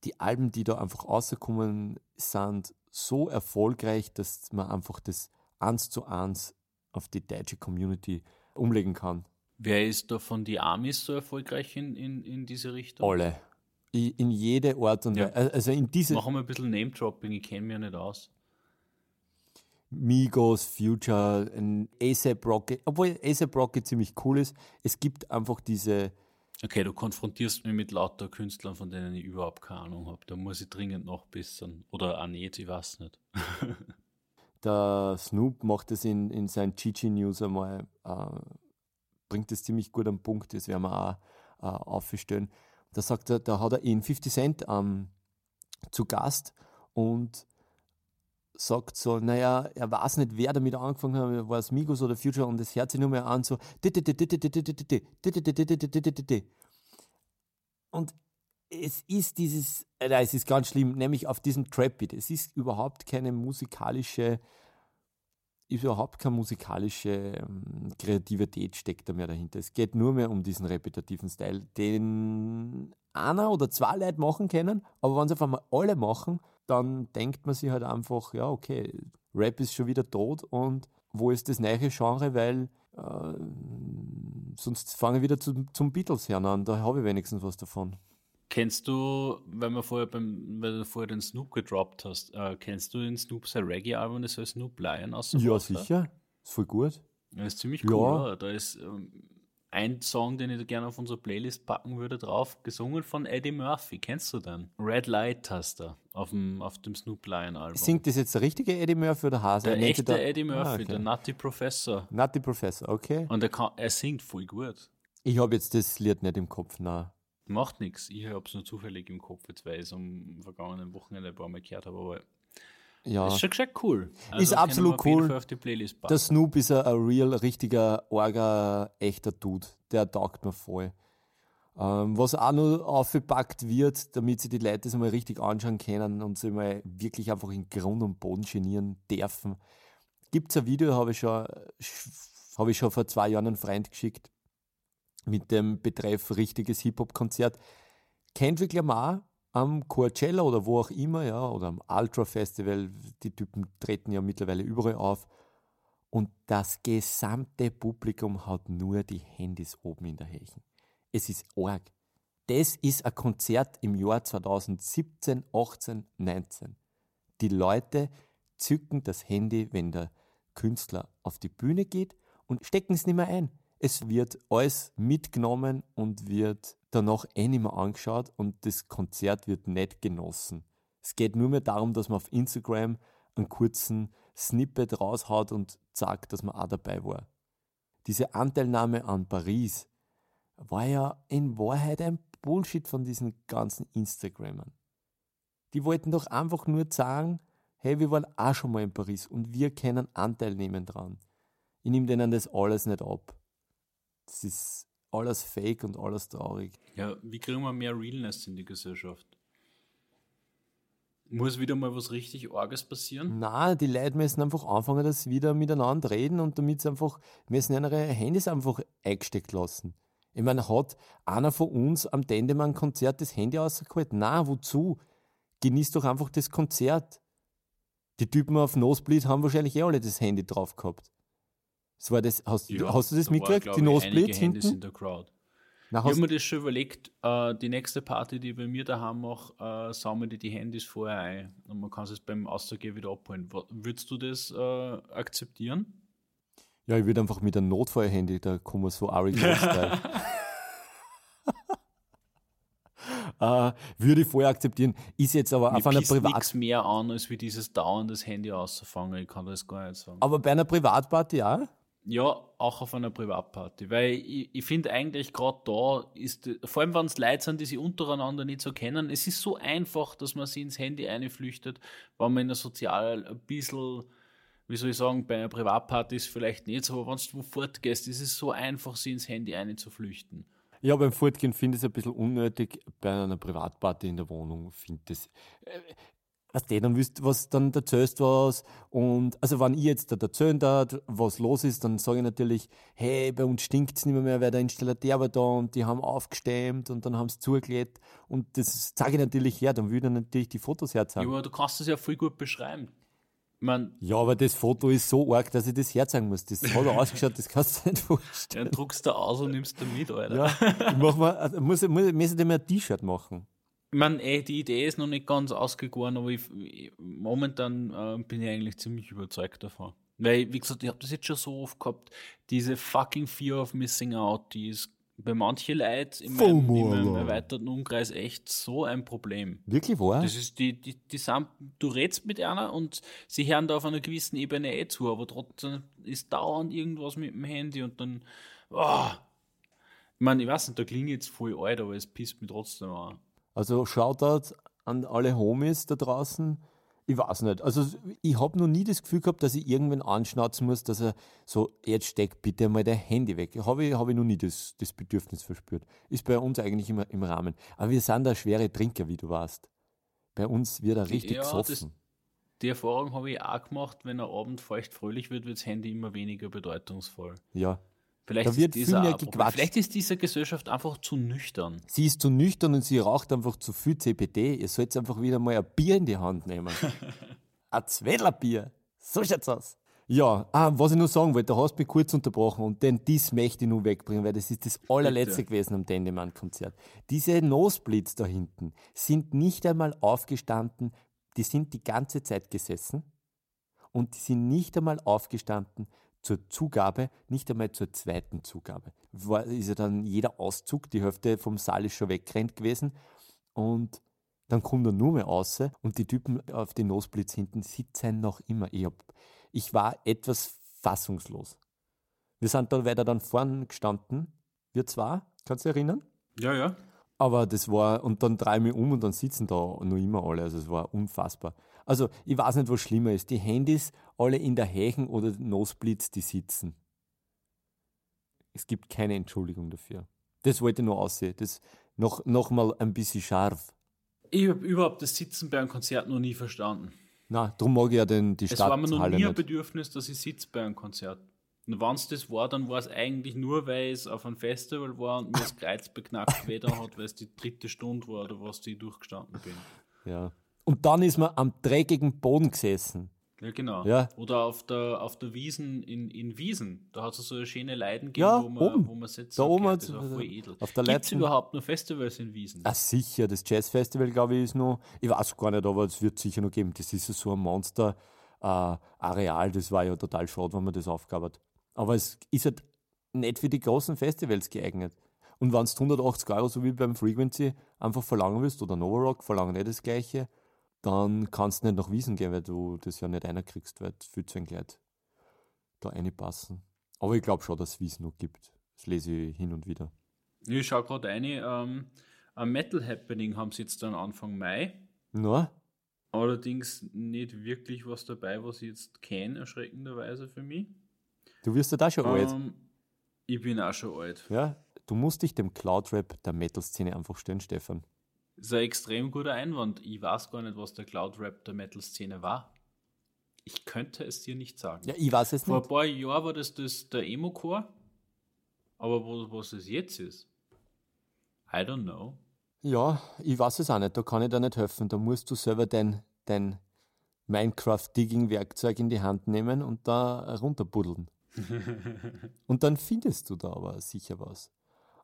B: die Alben, die da einfach rausgekommen sind, so erfolgreich, dass man einfach das eins zu eins auf die deutsche Community umlegen kann.
A: Wer ist da von die Amis so erfolgreich in, in, in diese Richtung?
B: Alle. In jede Art und
A: ja. Weise. Also in diese. Machen wir ein bisschen Name-Dropping, ich kenne mich ja nicht aus.
B: Migos, Future, ASAP Rocky, obwohl ASAP Rocky ziemlich cool ist. Es gibt einfach diese.
A: Okay, du konfrontierst mich mit lauter Künstlern, von denen ich überhaupt keine Ahnung habe. Da muss ich dringend noch bessern. Oder auch nicht, ich weiß nicht.
B: Der Snoop macht es in, in seinen Chichi News einmal, äh, bringt es ziemlich gut am Punkt, das werden wir auch äh, aufstellen. Da sagt er, da hat er ihn 50 Cent ähm, zu Gast und sagt so, naja, er weiß nicht, wer damit angefangen hat, war es Migos oder Future und das hört sich nur mehr an so und es ist dieses, äh, es ist ganz schlimm, nämlich auf diesem Trap-Beat. Es ist überhaupt keine musikalische, überhaupt keine musikalische ähm, Kreativität steckt da mehr dahinter. Es geht nur mehr um diesen repetitiven Style, den einer oder zwei Leute machen können, aber wenn sie auf einmal alle machen, dann denkt man sich halt einfach, ja, okay, Rap ist schon wieder tot und wo ist das neue Genre, weil äh, sonst fange ich wieder zu, zum Beatles her an, da habe ich wenigstens was davon.
A: Kennst du, wenn wir vorher beim, weil du vorher den Snoop gedroppt hast, äh, kennst du den Snoop sein Reggae-Album, das heißt Snoop Lion aus
B: Ja, sicher. Ist voll gut.
A: Das ist ziemlich
B: Ja.
A: cool. Ja. Da ist ähm, ein Song, den ich da gerne auf unsere Playlist packen würde, drauf, gesungen von Eddie Murphy. Kennst du den? Red Light hast du auf dem, auf dem Snoop Lion Album.
B: Singt das jetzt der richtige Eddie Murphy oder Hase?
A: der echte
B: da-
A: Eddie Murphy,
B: Ah, okay.
A: der Nutty Professor.
B: Nutty Professor, okay.
A: Und er, kann, er singt voll gut.
B: Ich habe jetzt das Lied nicht im Kopf, na.
A: Macht nichts. Ich habe es nur zufällig im Kopf, jetzt weil ich es am vergangenen Wochenende ein paar Mal gehört habe. Aber
B: Ja.
A: ist schon gescheit cool.
B: Ist
A: können
B: absolut cool. Der Snoop ist ein, ein real, richtiger, orger, echter Dude. Der taugt mir voll. Ähm, was auch noch aufgepackt wird, damit sie die Leute das mal richtig anschauen können und sie mal wirklich einfach in Grund und Boden genieren dürfen. Gibt es ein Video, habe ich, schon, hab ich schon vor zwei Jahren einen Freund geschickt, mit dem Betreff richtiges Hip-Hop-Konzert. Kendrick Lamar am Coachella oder wo auch immer, ja, oder am Ultra Festival, die Typen treten ja mittlerweile überall auf. Und das gesamte Publikum hat nur die Handys oben in der Hechen. Es ist arg. Das ist ein Konzert im Jahr 2017, 18, 19. Die Leute zücken das Handy, wenn der Künstler auf die Bühne geht und stecken es nicht mehr ein. Es wird alles mitgenommen und wird danach eh nicht mehr angeschaut und das Konzert wird nicht genossen. Es geht nur mehr darum, dass man auf Instagram einen kurzen Snippet raushaut und sagt, dass man auch dabei war. Diese Anteilnahme an Paris war ja in Wahrheit ein Bullshit von diesen ganzen Instagrammern. Die wollten doch einfach nur sagen, hey, wir waren auch schon mal in Paris und wir können Anteil nehmen dran. Ich nehme denen das alles nicht ab. Das ist alles fake und alles traurig.
A: Ja, wie kriegen wir mehr Realness in die Gesellschaft? Muss wieder mal was richtig Orges passieren?
B: Na, die Leute müssen einfach anfangen, das wieder miteinander reden und damit sie einfach, müssen ihre Handys einfach eingesteckt lassen. Ich meine, hat einer von uns am Dendemann-Konzert das Handy rausgeholt? Na, wozu? Genieß doch einfach das Konzert. Die Typen auf Nosebleed haben wahrscheinlich eh alle das Handy drauf gehabt. Das war das, hast,
A: Ja,
B: hast du das
A: da
B: mitgekriegt? Die
A: ich,
B: Nosebleeds
A: Handys in
B: hinten?
A: der Crowd.
B: Na,
A: Ich habe mir das schon überlegt, äh, die nächste Party, die ich bei mir daheim mache, äh, saugen wir die Handys vorher ein und man kann es beim Auszugehen wieder abholen. Würdest du das äh, akzeptieren?
B: ja, ich würde einfach mit einem Notfall-Handy, da kommen wir so Ari äh, würde ich vorher akzeptieren. Ist jetzt aber
A: Mir
B: auf einer Privat
A: nichts mehr an, als wie dieses dauernde das Handy auszufangen. Ich kann das gar nicht sagen.
B: Aber bei einer Privatparty ja?
A: Ja, auch auf einer Privatparty. Weil ich, ich finde eigentlich gerade da ist, vor allem wenn es Leute sind, die sich untereinander nicht so kennen, es ist so einfach, dass man sich ins Handy einflüchtet, wenn man in der Sozial ein bisschen, wie soll ich sagen, bei einer Privatparty ist vielleicht nicht so, aber wenn du fortgehst, ist es so einfach, sich ins Handy einzuflüchten.
B: Ja, beim Fortgehen finde ich es ein bisschen unnötig. Bei einer Privatparty in der Wohnung finde ich das. Was du, dann wüsst, was dann erzählst was. Und also wenn ich jetzt da erzählen darf, was los ist, dann sage ich natürlich, hey, bei uns stinkt es nicht mehr, mehr, weil der Installateur war da und die haben aufgestemmt und dann haben sie zugelegt. Und das zeige ich natürlich her, dann würde ich natürlich die Fotos
A: Ja,
B: herzeigen.
A: aber du kannst das ja voll gut beschreiben. Meine,
B: Ja, aber das Foto ist so arg, dass ich das herzeigen muss. Das hat ausgeschaut, das kannst du nicht vorstellen.
A: dann druckst du aus und nimmst du mit, Alter.
B: Ja, ich mach mal, also muss, muss, muss ich dir mal ein T-Shirt machen.
A: Ich meine, ey, die Idee ist noch nicht ganz ausgegoren, aber ich, ich, momentan äh, bin ich eigentlich ziemlich überzeugt davon. Weil, wie gesagt, ich habe das jetzt schon so oft gehabt, diese fucking Fear of Missing Out, die ist bei manchen Leuten in meinem,
B: FOMO,
A: in meinem
B: Alter.
A: erweiterten Umkreis echt so ein Problem.
B: Wirklich wahr?
A: Das ist die, die, die sind, du redst mit einer und sie hören da auf einer gewissen Ebene eh zu, aber trotzdem ist dauernd irgendwas mit dem Handy und dann, oh. Ich meine, ich weiß nicht, da klingt jetzt voll alt, aber es pisst mich trotzdem an.
B: Also Shoutout an alle Homies da draußen. Ich weiß nicht. Also ich habe noch nie das Gefühl gehabt, dass ich irgendwen anschnauzen muss, dass er so, jetzt steck bitte mal dein Handy weg. Habe ich, hab ich noch nie das, das Bedürfnis verspürt. Ist bei uns eigentlich immer im Rahmen. Aber wir sind da schwere Trinker, wie du weißt. Bei uns wird er richtig
A: Ja,
B: gesoffen.
A: Die Erfahrung habe ich auch gemacht, wenn ein Abend feucht fröhlich wird, wird das Handy immer weniger bedeutungsvoll.
B: Ja.
A: Vielleicht,
B: Da wird
A: ist,
B: viel
A: dieser
B: mehr
A: ein Problem.
B: gequatscht.
A: Vielleicht ist diese Gesellschaft einfach zu nüchtern.
B: Sie ist zu nüchtern und sie raucht einfach zu viel CBD. Ihr sollt einfach wieder mal ein Bier in die Hand nehmen. ein Zwedlerbier. So schaut's aus. Ja, ah, was ich noch sagen wollte, da hast du mich kurz unterbrochen und den dies möchte ich nur wegbringen, weil das ist das allerletzte
A: Bitte.
B: gewesen am Dendemann-Konzert. Diese Nosebleeds da hinten sind nicht einmal aufgestanden, die sind die ganze Zeit gesessen und die sind nicht einmal aufgestanden zur Zugabe, nicht einmal zur zweiten Zugabe. War, ist ja dann jeder Auszug, die Hälfte vom Saal ist schon weggerannt gewesen und dann kommt er nur mehr raus und die Typen auf den Nosebleeds hinten sitzen noch immer. Ich, hab, ich war etwas fassungslos. Wir sind da weiter dann vorn gestanden, wir zwei, kannst du dich erinnern?
A: Ja, ja.
B: Aber das war, und dann drehe ich mich um und dann sitzen da noch immer alle. Also es war unfassbar. Also ich weiß nicht, was schlimmer ist. Die Handys alle in der Hächen oder Nosebleeds, die sitzen. Es gibt keine Entschuldigung dafür. Das wollte ich nur aussehen. Das noch, noch mal ein bisschen scharf.
A: Ich habe überhaupt das Sitzen bei einem Konzert noch nie verstanden.
B: Na, darum mag ich ja den, die
A: Es war mir noch
B: Stadthalle
A: nie ein
B: nicht.
A: Bedürfnis, dass ich sitze bei einem Konzert. Und wenn es das war, dann war es eigentlich nur, weil es auf einem Festival war und mir das Kreuz beknackt weder hat, weil es die dritte Stunde war oder was, die ich durchgestanden bin.
B: Ja. Und dann ist man am dreckigen Boden gesessen.
A: Ja, genau.
B: Ja.
A: Oder auf der, auf der Wiesen in, in Wiesen. Da hat es so eine schöne Leiden gegeben,
B: Ja,
A: wo, man,
B: oben.
A: wo man sitzt.
B: Da oben
A: das war voll edel.
B: auf der
A: Gibt's überhaupt noch Festivals in Wiesen?
B: Ah, sicher, das Jazzfestival, glaube ich, ist noch, ich weiß gar nicht, aber es wird sicher noch geben. Das ist ja so ein Monster-Areal, das war ja total schade, wenn man das aufgab hat. Aber es ist halt nicht für die großen Festivals geeignet. Und wenn du 180 Euro, so wie beim Frequency, einfach verlangen willst, oder Novarock verlangen nicht das Gleiche, dann kannst du nicht nach Wiesen gehen, weil du das ja nicht einkriegst, weil viel zu ein Kleid da reinpassen. Aber ich glaube schon, dass es Wiesen noch gibt. Das lese ich hin und wieder.
A: Ich schaue gerade eine. Ähm, ein Metal Happening haben sie jetzt dann Anfang Mai.
B: Na?
A: Allerdings nicht wirklich was dabei, was ich jetzt kenne, erschreckenderweise für mich.
B: Du wirst ja da schon alt.
A: Ähm, ich bin auch schon alt.
B: Ja, du musst dich dem Cloud-Rap der Metal-Szene einfach stellen, Stefan.
A: Das ist ein extrem guter Einwand. Ich weiß gar nicht, was der Cloud-Rap der Metal-Szene war. Ich könnte es dir nicht sagen.
B: Ja, ich weiß es
A: Vor ein
B: nicht.
A: paar Jahren war das, das der Emo-Core. Aber wo, was es jetzt ist, I don't know.
B: Ja, ich weiß es auch nicht. Da kann ich dir nicht helfen. Da musst du selber dein, dein Minecraft-Digging-Werkzeug in die Hand nehmen und da runterbuddeln. und dann findest du da aber sicher was.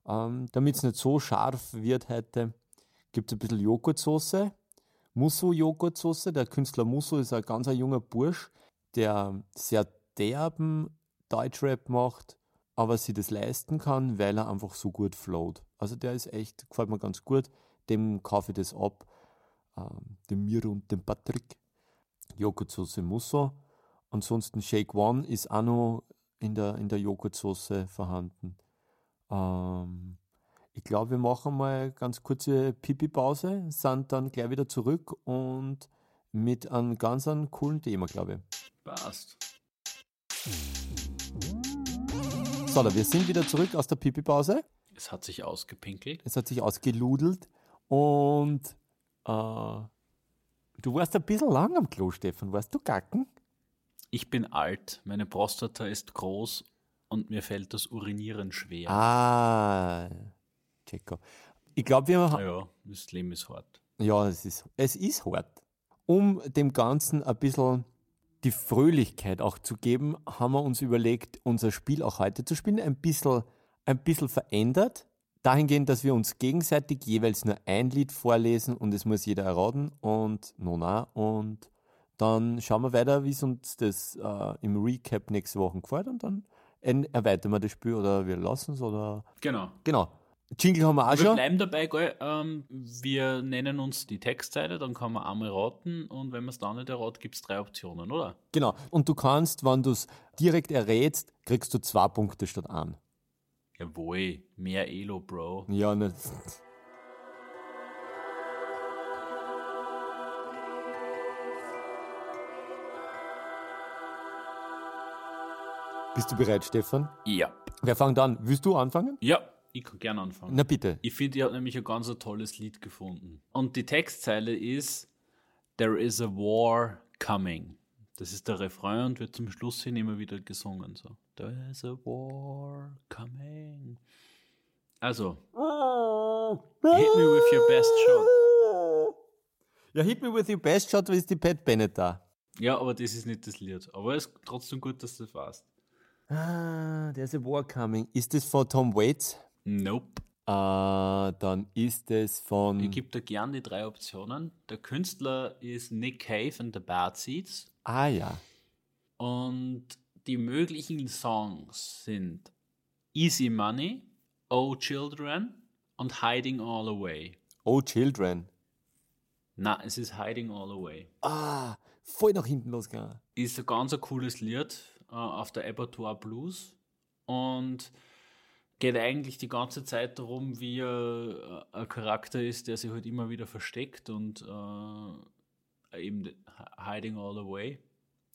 B: Ähm, Damit es nicht so scharf wird heute, gibt es ein bisschen Joghurtsoße. Musso-Joghurtsoße. Der Künstler Musso ist ein ganz junger Bursch, der sehr derben Deutschrap macht, aber sich das leisten kann, weil er einfach so gut float. Also der ist echt, gefällt mir ganz gut. Dem kaufe ich das ab. Ähm, dem Miro und dem Patrick. Joghurtsoße Musso. Ansonsten Shake One ist auch noch in der, in der Joghurtsoße vorhanden. Ähm, ich glaube, wir machen mal eine ganz kurze Pipi-Pause, sind dann gleich wieder zurück und mit einem ganz einem coolen Thema, glaube
A: Passt.
B: ich. So, wir sind wieder zurück aus der Pipi-Pause.
A: Es hat sich ausgepinkelt.
B: Es hat sich ausgeludelt und äh, du warst ein bisschen lang am Klo, Stefan. Warst du gacken?
A: Ich bin alt, meine Prostata ist groß und mir fällt das Urinieren schwer.
B: Ah, Checo. Ich glaube, wir haben.
A: Ja, das Leben ist hart.
B: Ja, es ist, es ist hart. Um dem Ganzen ein bisschen die Fröhlichkeit auch zu geben, haben wir uns überlegt, unser Spiel auch heute zu spielen. Ein bisschen, ein bisschen verändert. Dahingehend, dass wir uns gegenseitig jeweils nur ein Lied vorlesen und es muss jeder erraten und Nona. Und dann schauen wir weiter, wie es uns das äh, im Recap nächste Woche gefällt und dann erweitern wir das Spiel oder wir lassen es oder.
A: Genau.
B: Genau. Jingle haben wir auch
A: Wir
B: schon.
A: bleiben dabei, gell? Ähm, wir nennen uns die Textzeile, dann kann man einmal raten und wenn man es dann nicht erratet, gibt es drei Optionen, oder?
B: Genau. Und du kannst, wenn du es direkt errätst, kriegst du zwei Punkte statt an.
A: Jawohl, mehr Elo, Bro.
B: Ja, ne. Bist du bereit, Stefan?
A: Ja.
B: Wer fängt an? Willst du anfangen?
A: Ja, ich kann gerne anfangen.
B: Na bitte.
A: Ich finde, ich habe nämlich ein ganz tolles Lied gefunden. Und die Textzeile ist There is a war coming. Das ist der Refrain und wird zum Schluss hin immer wieder gesungen. So. There is a war coming. Also, hit me with your best shot.
B: Ja, hit me with your best shot, ist die Pat Bennett da.
A: Ja, aber das ist nicht das Lied. Aber es ist trotzdem gut, dass du das weißt.
B: Ah, there's a war coming. Ist das von Tom Waits?
A: Nope.
B: Äh, dann ist es von.
A: Ich gebe dir gern die drei Optionen. Der Künstler ist Nick Cave and the Bad Seeds.
B: ah ja.
A: Und die möglichen Songs sind Easy Money, Oh Children und Hiding All Away.
B: Oh Children.
A: Na, es ist Hiding All Away.
B: Ah, voll nach hinten losgegangen.
A: Ist ein ganz ein cooles Lied äh, auf der Abattoir Blues und geht eigentlich die ganze Zeit darum, wie er äh, ein Charakter ist, der sich halt immer wieder versteckt und äh, eben Hiding All Away.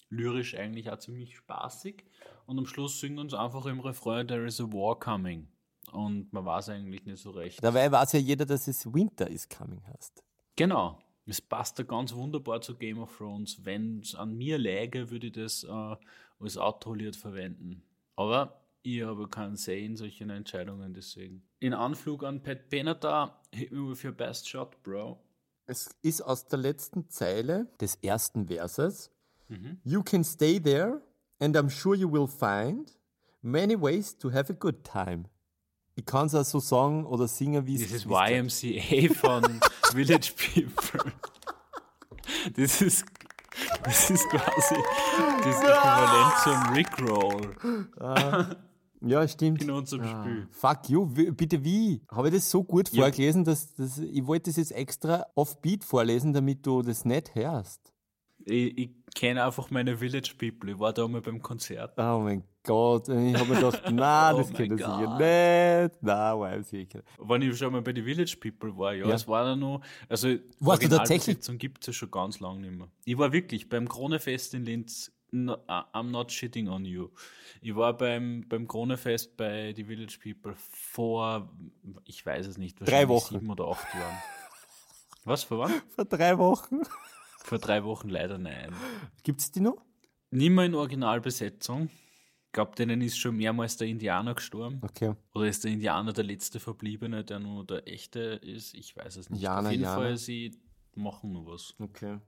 A: Lyrisch eigentlich auch ziemlich spaßig. Und am Schluss singen uns einfach im Refrain There is a war coming. Und man weiß eigentlich nicht so recht.
B: Dabei weiß ja jeder, dass es Winter is coming heißt.
A: Genau. Es passt da ganz wunderbar zu Game of Thrones. Wenn es an mir läge, würde ich das äh, als Outro-Lied verwenden. Aber ich habe keinen Say in solchen Entscheidungen, deswegen. In Anflug an Pat Benatar, hit me with your best shot, bro.
B: Es ist aus der letzten Zeile des ersten Verses. You can stay there and I'm sure you will find many ways to have a good time. Ich kann es auch so sagen oder singen, wie es
A: Das ist YMCA von Village People. Das ist, das ist quasi das Äquivalent zum Rickroll
B: Ja, stimmt.
A: in unserem Spiel.
B: Fuck you, bitte wie? Habe ich das so gut
A: Ja.
B: vorgelesen, dass, dass ich wollte das jetzt extra auf Beat vorlesen, damit du das nicht hörst.
A: Ich, ich kenne einfach meine Village People. Ich war da mal beim Konzert.
B: Oh mein Gott, ich habe mir gedacht,
A: Oh
B: das
A: mein
B: kennt er sicher nicht. Na, weiß ich nicht.
A: Wenn ich schon mal bei den Village People war, ja,
B: Ja.
A: es war da noch, also
B: Warst du tatsächlich?
A: gibt es ja schon ganz lange nicht mehr. Ich war wirklich beim Kronefest in Linz, no, I'm not shitting on you. Ich war beim, beim Kronefest bei die Village People vor, ich weiß es nicht, wahrscheinlich
B: Wochen.
A: sieben oder acht Jahren. Was, vor wann?
B: Vor drei Wochen.
A: Vor drei Wochen leider nein.
B: Gibt es die noch?
A: Nimmer in Originalbesetzung. Ich glaube, denen ist schon mehrmals der Indianer gestorben.
B: Okay.
A: Oder ist der Indianer der letzte Verbliebene, der nur der echte ist? Ich weiß es nicht.
B: Jana,
A: Auf jeden
B: Jana.
A: Fall, sie machen nur was.
B: Okay.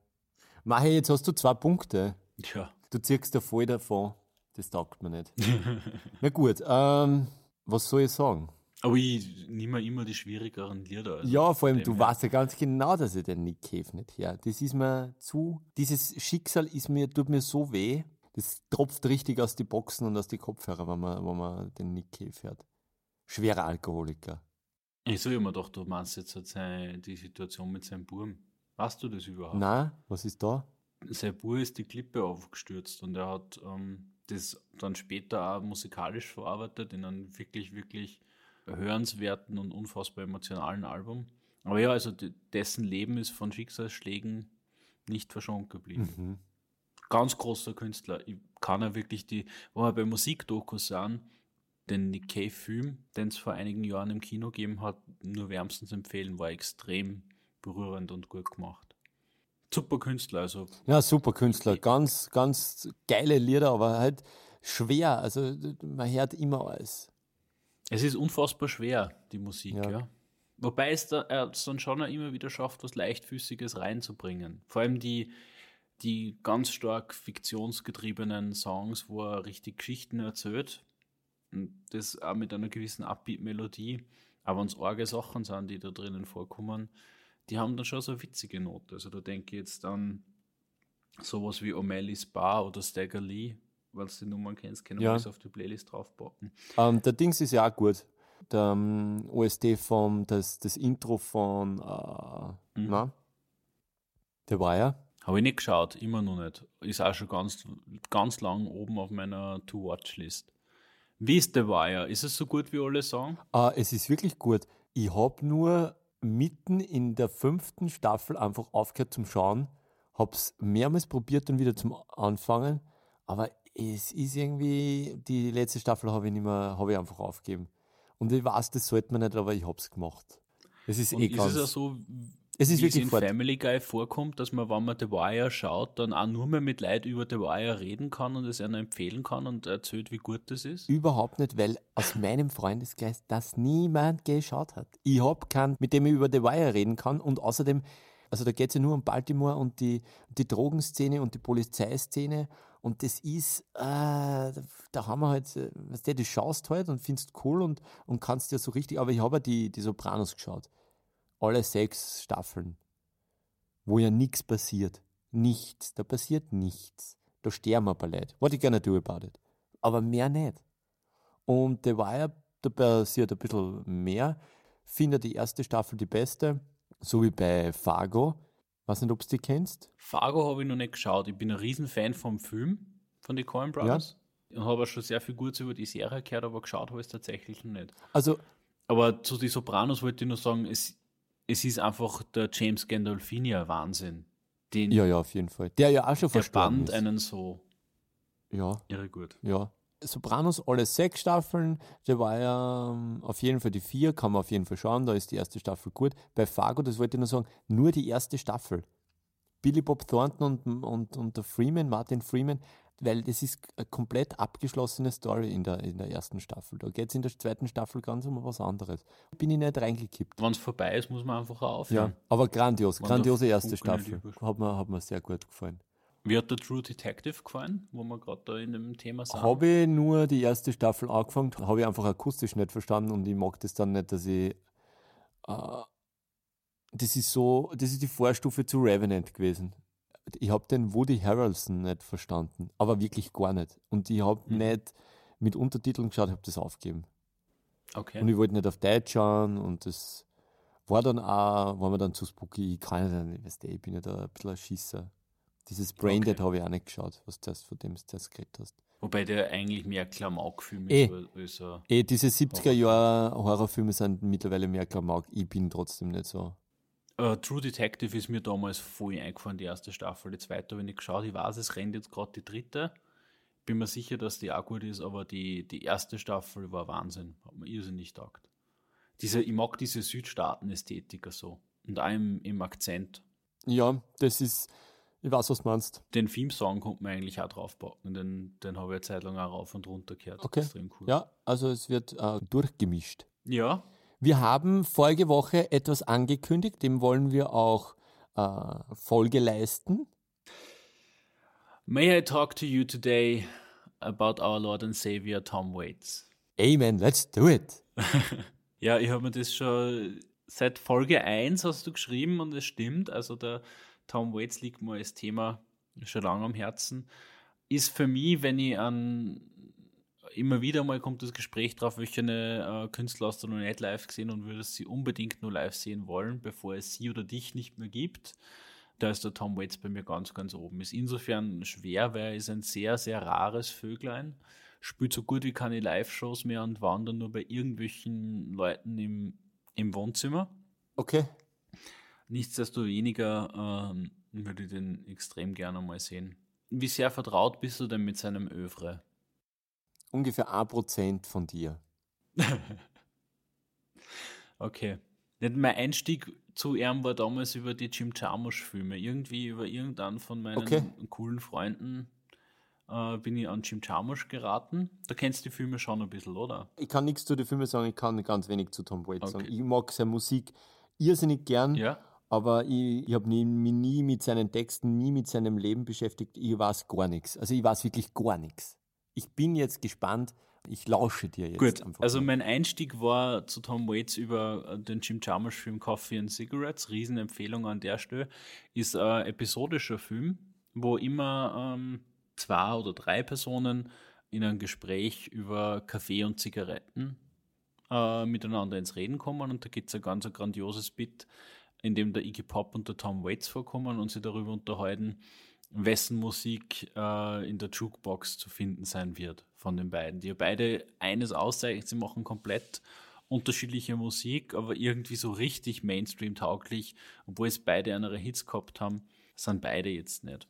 B: Mache, jetzt hast du zwei Punkte.
A: Ja.
B: Du ziehst da voll davon. Das taugt mir nicht. Na gut, ähm, was soll ich sagen?
A: Aber ich nehme immer die schwierigeren Lieder. also
B: ja, vor allem, du
A: her.
B: weißt ja ganz genau, dass ich den Nick Cave nicht her. Das ist mir zu. Dieses Schicksal ist mir, tut mir so weh. Das tropft richtig aus die Boxen und aus die Kopfhörer, wenn man, wenn man den Nick Cave hört. Schwerer Alkoholiker.
A: Ich sage immer doch, du meinst jetzt halt seine, die Situation mit seinem Burm. Weißt du das überhaupt?
B: Na, was ist da?
A: Sein Bur ist die Klippe aufgestürzt und er hat ähm, das dann später auch musikalisch verarbeitet in einem wirklich, wirklich hörenswerten und unfassbar emotionalen Album. Aber ja, also de- dessen Leben ist von Schicksalsschlägen nicht verschont geblieben.
B: Mhm.
A: Ganz großer Künstler. Ich kann ja wirklich die, wo wir bei Musikdokus sind, den Nick Cave-Film, den es vor einigen Jahren im Kino gegeben hat, nur wärmstens empfehlen, war extrem berührend und gut gemacht. Super Künstler, also
B: Ja, super Künstler. Ganz, ganz geile Lieder, aber halt schwer. Also man hört immer alles.
A: Es ist unfassbar schwer, die Musik,
B: Ja.
A: ja. Wobei es da, er es dann schon immer wieder schafft, was Leichtfüßiges reinzubringen. Vor allem die, die ganz stark fiktionsgetriebenen Songs, wo er richtig Geschichten erzählt. Und das auch mit einer gewissen Upbeat-Melodie. Aber wenn es arge Sachen sind, die da drinnen vorkommen, die haben dann schon so eine witzige Note. Also da denke ich jetzt an sowas wie O'Malley's Bar oder Stagger Lee, weil du die Nummern kennst, können
B: Ja.
A: wir das auf die Playlist draufpacken.
B: Ähm, der Dings ist ja auch gut. Der ähm, OST vom, das, das Intro von, äh,
A: Mhm.
B: na? The Wire.
A: Habe ich nicht geschaut, immer noch nicht. Ist auch schon ganz, ganz lang oben auf meiner To-Watch-List. Wie ist The Wire? Ist es so gut, wie alle sagen?
B: Äh, es ist wirklich gut. Ich habe nur mitten in der fünften Staffel einfach aufgehört zum Schauen. Habe es mehrmals probiert und wieder zum Anfangen. Aber es ist irgendwie, die letzte Staffel habe ich nicht mehr, habe ich einfach aufgegeben. Und ich weiß, das sollte man nicht, aber ich habe es gemacht. Es ist
A: Und
B: eh
A: ist
B: ganz.
A: es ja so,
B: es ist
A: wie es
B: wirklich
A: in
B: fort.
A: Family Guy vorkommt, dass man, wenn man The Wire schaut, dann auch nur mehr mit Leid über The Wire reden kann und es einer empfehlen kann und erzählt, wie gut das ist?
B: Überhaupt nicht, weil aus meinem Freundeskreis das niemand geschaut hat. Ich habe keinen, mit dem ich über The Wire reden kann und außerdem, Also da geht es ja nur um Baltimore und die, die Drogenszene und die Polizeiszene. Und das ist, äh, da haben wir halt, äh, weißt du, du schaust halt und findest cool und, und kannst ja so richtig, aber ich habe ja die, die Sopranos geschaut. Alle sechs Staffeln. Wo ja nichts passiert. Nichts. Da passiert nichts. Da sterben ein paar Leute. What you gonna do about it? Aber mehr nicht. Und The Wire, da passiert ein bisschen mehr. Finde die erste Staffel die beste. So wie bei Fargo. Weiß nicht, ob du die kennst.
A: Fargo habe ich noch nicht geschaut. Ich bin ein Riesenfan vom Film, von den Coen Brothers. Ja. Und habe auch schon sehr viel Gutes über die Serie gehört, aber geschaut habe ich es tatsächlich noch nicht.
B: Also,
A: aber zu den Sopranos wollte ich nur sagen, es, es ist einfach der James Gandolfini ein Wahnsinn. Den,
B: ja, ja, auf jeden Fall. Der ja auch schon verstorben
A: ist. einen so.
B: Ja.
A: Irre gut.
B: Ja. Sopranos alle sechs Staffeln, der war ja ähm, auf jeden Fall die vier, kann man auf jeden Fall schauen, da ist die erste Staffel gut. Bei Fargo, das wollte ich nur sagen, nur die erste Staffel. Billy Bob Thornton und, und, und der Freeman, Martin Freeman, weil das ist eine komplett abgeschlossene Story in der, in der ersten Staffel. Da geht es in der zweiten Staffel ganz um was anderes. Bin ich nicht reingekippt.
A: Wenn es vorbei ist, muss man einfach aufhören.
B: Ja, aber grandios, grandiose erste Staffel. Hat mir, hat mir sehr gut gefallen.
A: Wie hat der True Detective gefallen, wo wir gerade da in dem Thema sind?
B: Habe ich nur die erste Staffel angefangen, habe ich einfach akustisch nicht verstanden und ich mag das dann nicht, dass ich. Äh, das ist so, das ist die Vorstufe zu Revenant gewesen. Ich habe den Woody Harrelson nicht verstanden, aber wirklich gar nicht. Und ich habe mhm. nicht mit Untertiteln geschaut, habe das aufgegeben.
A: Okay.
B: Und ich wollte nicht auf Deutsch schauen und das war dann auch, war mir dann zu spooky. Ich kann ja nicht, weißt du, ich bin ja da ein bisschen ein Schisser. Dieses Braindead okay. habe ich auch nicht geschaut, was das, von dem du das geredet hast.
A: Wobei der eigentlich mehr Klamauk-Film
B: ist. Eh, als, als eh diese 70er-Jahre-Horrorfilme sind mittlerweile mehr Klamauk. Ich bin trotzdem nicht so.
A: Uh, True Detective ist mir damals voll eingefahren, die erste Staffel. Die zweite habe ich nicht geschaut. Ich weiß, es rennt jetzt gerade die dritte. Bin mir sicher, dass die auch gut ist, aber die, die erste Staffel war Wahnsinn. Hat mir irrsinnig taugt. Diese, ich mag diese Südstaaten-Ästhetiker so. Und auch im, im Akzent.
B: Ja, das ist ich weiß, was du meinst.
A: Den Theme-Song konnte man eigentlich auch draufpacken. Den, den habe ich eine Zeit lang auch rauf und runter gehört.
B: Okay. Extrem cool. Ja, also es wird äh, durchgemischt.
A: Ja.
B: Wir haben vorige Woche etwas angekündigt, dem wollen wir auch äh, Folge leisten.
A: May I talk to you today about our Lord and Savior Tom Waits?
B: Amen, let's do it.
A: ja, ich habe mir das schon seit Folge 1 hast du geschrieben und es stimmt. Also der Tom Waits liegt mir als Thema schon lange am Herzen. Ist für mich, wenn ich an immer wieder mal kommt das Gespräch drauf, welche äh, Künstler hast du noch nicht live gesehen und würdest sie unbedingt nur live sehen wollen, bevor es sie oder dich nicht mehr gibt. Da ist der Tom Waits bei mir ganz, ganz oben. Ist insofern schwer, weil er ist ein sehr, sehr rares Vöglein. Spielt so gut wie keine Live-Shows mehr und wandert nur bei irgendwelchen Leuten im, im Wohnzimmer.
B: Okay.
A: Nichtsdestoweniger ähm, würde ich den extrem gerne mal sehen. Wie sehr vertraut bist du denn mit seinem Övre?
B: Ungefähr ein Prozent von dir.
A: okay. Mein Einstieg zu ihm war damals über die Jim Jarmusch-Filme. Irgendwie über irgendeinen von meinen okay. coolen Freunden äh, bin ich an Jim Jarmusch geraten. Da kennst du die Filme schon ein bisschen, oder?
B: Ich kann nichts zu den Filmen sagen, ich kann ganz wenig zu Tom Waits okay. sagen. Ich mag seine Musik irrsinnig gern.
A: Ja
B: aber ich, ich habe mich nie mit seinen Texten, nie mit seinem Leben beschäftigt. Ich weiß gar nichts. Also ich weiß wirklich gar nichts. Ich bin jetzt gespannt. Ich lausche dir jetzt.
A: Gut, also mein Einstieg war zu Tom Waits über äh, den Jim Jarmusch-Film Coffee and Cigarettes. Riesenempfehlung an der Stelle. Ist ein episodischer Film, wo immer ähm, zwei oder drei Personen in ein Gespräch über Kaffee und Zigaretten äh, miteinander ins Reden kommen. Und da gibt es ein ganz ein grandioses Bit, in dem der Iggy Pop und der Tom Waits vorkommen und sie darüber unterhalten, wessen Musik äh, in der Jukebox zu finden sein wird von den beiden. Die ja beide eines auszeichnen, sie machen komplett unterschiedliche Musik, aber irgendwie so richtig Mainstream-tauglich, obwohl es beide andere Hits gehabt haben, sind beide jetzt nicht.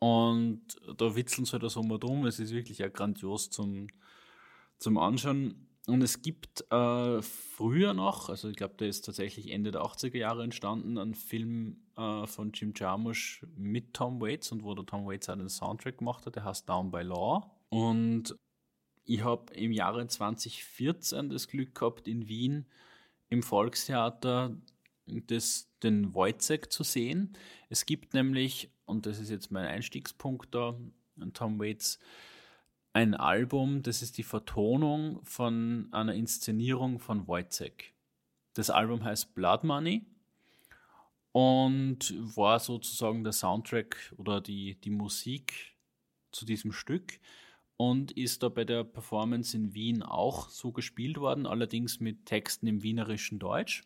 A: Und da witzeln sie halt so mal drum, es ist wirklich ja grandios zum, zum Anschauen. Und es gibt äh, früher noch, also ich glaube, der ist tatsächlich Ende der 80er Jahre entstanden, ein Film äh, von Jim Jarmusch mit Tom Waits und wo der Tom Waits einen Soundtrack gemacht hat, der heißt Down by Law. Und ich habe im Jahre 2014 das Glück gehabt, in Wien im Volkstheater das, den Wojciech zu sehen. Es gibt nämlich, und das ist jetzt mein Einstiegspunkt da, Tom Waits, ein Album, das ist die Vertonung von einer Inszenierung von Wojciech. Das Album heißt Blood Money und war sozusagen der Soundtrack oder die, die Musik zu diesem Stück und ist da bei der Performance in Wien auch so gespielt worden, allerdings mit Texten im wienerischen Deutsch.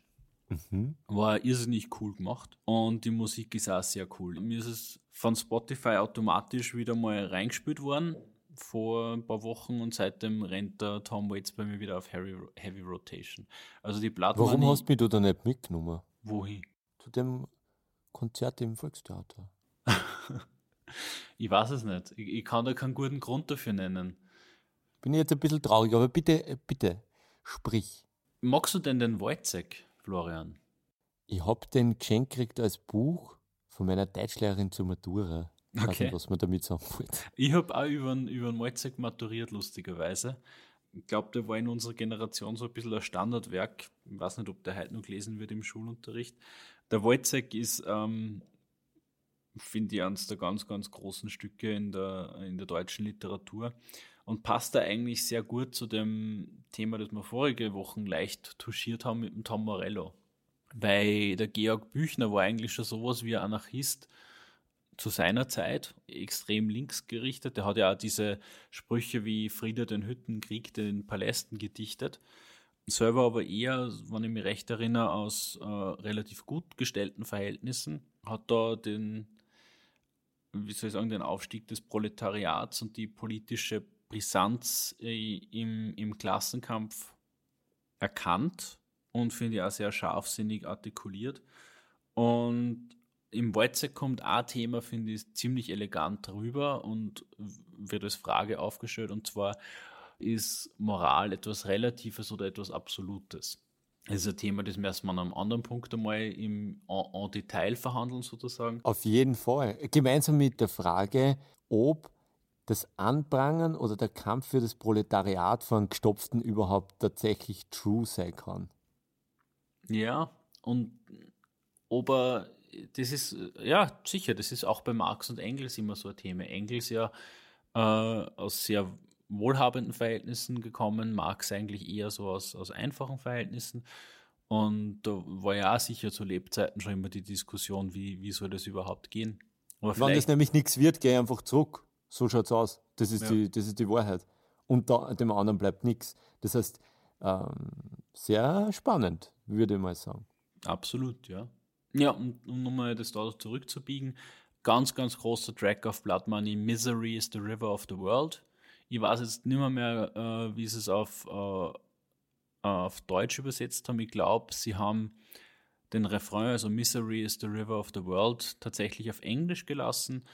A: Mhm. War irrsinnig cool gemacht und die Musik ist auch sehr cool. Mir ist es von Spotify automatisch wieder mal reingespielt worden vor ein paar Wochen und seitdem rennt der Tom Waits bei mir wieder auf Heavy, Heavy Rotation. Also die Platte.
B: Warum hast du mich da nicht mitgenommen?
A: Wohin?
B: Zu dem Konzert im Volkstheater.
A: ich weiß es nicht. Ich, ich, kann da keinen guten Grund dafür nennen.
B: Bin jetzt ein bisschen traurig, aber bitte, äh, bitte, sprich.
A: Magst du denn den Wojciech, Florian?
B: Ich hab den geschenkt gekriegt als Buch von meiner Deutschlehrerin zur Matura. Okay. Nicht, was man damit sagen wollte.
A: Ich habe auch über einen, über einen Wojciech maturiert, lustigerweise. Ich glaube, der war in unserer Generation so ein bisschen ein Standardwerk. Ich weiß nicht, ob der heute noch gelesen wird im Schulunterricht. Der Wojciech ist, ähm, finde ich, eines der ganz, ganz großen Stücke in der, in der deutschen Literatur und passt da eigentlich sehr gut zu dem Thema, das wir vorige Wochen leicht touchiert haben mit dem Tom Morello. Weil der Georg Büchner war eigentlich schon sowas wie ein Anarchist zu seiner Zeit extrem links gerichtet. Der hat ja auch diese Sprüche wie Friede den Hütten, Krieg den Palästen gedichtet. Selber aber eher, wenn ich mich recht erinnere, aus äh, relativ gut gestellten Verhältnissen. Hat da den, wie soll ich sagen, den Aufstieg des Proletariats und die politische Brisanz äh, im, im Klassenkampf erkannt und finde ich auch sehr scharfsinnig artikuliert. Und im Wojciech kommt ein Thema, finde ich, ziemlich elegant rüber und wird als Frage aufgestellt, und zwar ist Moral etwas Relatives oder etwas Absolutes? Das ist ein Thema, das müssen wir an einem anderen Punkt einmal im en Detail verhandeln, sozusagen.
B: Auf jeden Fall. Gemeinsam mit der Frage, ob das Anprangern oder der Kampf für das Proletariat von Gestopften überhaupt tatsächlich true sein kann.
A: Ja, und ob er das ist, ja, sicher, das ist auch bei Marx und Engels immer so ein Thema. Engels ja äh, aus sehr wohlhabenden Verhältnissen gekommen, Marx eigentlich eher so aus, aus einfachen Verhältnissen. Und da war ja auch sicher zu Lebzeiten schon immer die Diskussion, wie, wie soll das überhaupt gehen.
B: Aber Wenn das nämlich nichts wird, geh einfach zurück. So schaut es aus. Das ist, ja. die, das ist die Wahrheit. Und da, dem anderen bleibt nichts. Das heißt, ähm, sehr spannend, würde ich mal sagen.
A: Absolut, ja. Ja, um, um nochmal das da zurückzubiegen, ganz, ganz großer Track auf Blood Money, Misery is the River of the World. Ich weiß jetzt nicht mehr, mehr äh, wie sie es auf, äh, auf Deutsch übersetzt haben. Ich glaube, sie haben den Refrain, also Misery is the River of the World, tatsächlich auf Englisch gelassen.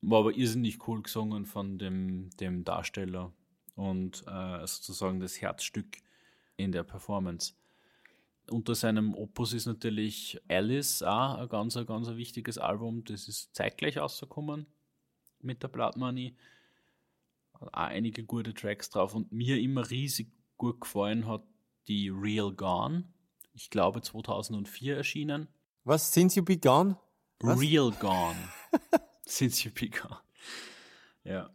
A: War aber irrsinnig cool gesungen von dem, dem Darsteller und äh, sozusagen das Herzstück in der Performance. Unter seinem Opus ist natürlich Alice auch ein ganz, ein ganz wichtiges Album. Das ist zeitgleich rausgekommen mit der Blood Money. Auch einige gute Tracks drauf und mir immer riesig gut gefallen hat die Real Gone. Ich glaube 2004 erschienen.
B: Was? Since You Be Gone?
A: Was? Real Gone. Since You Be Gone. Ja.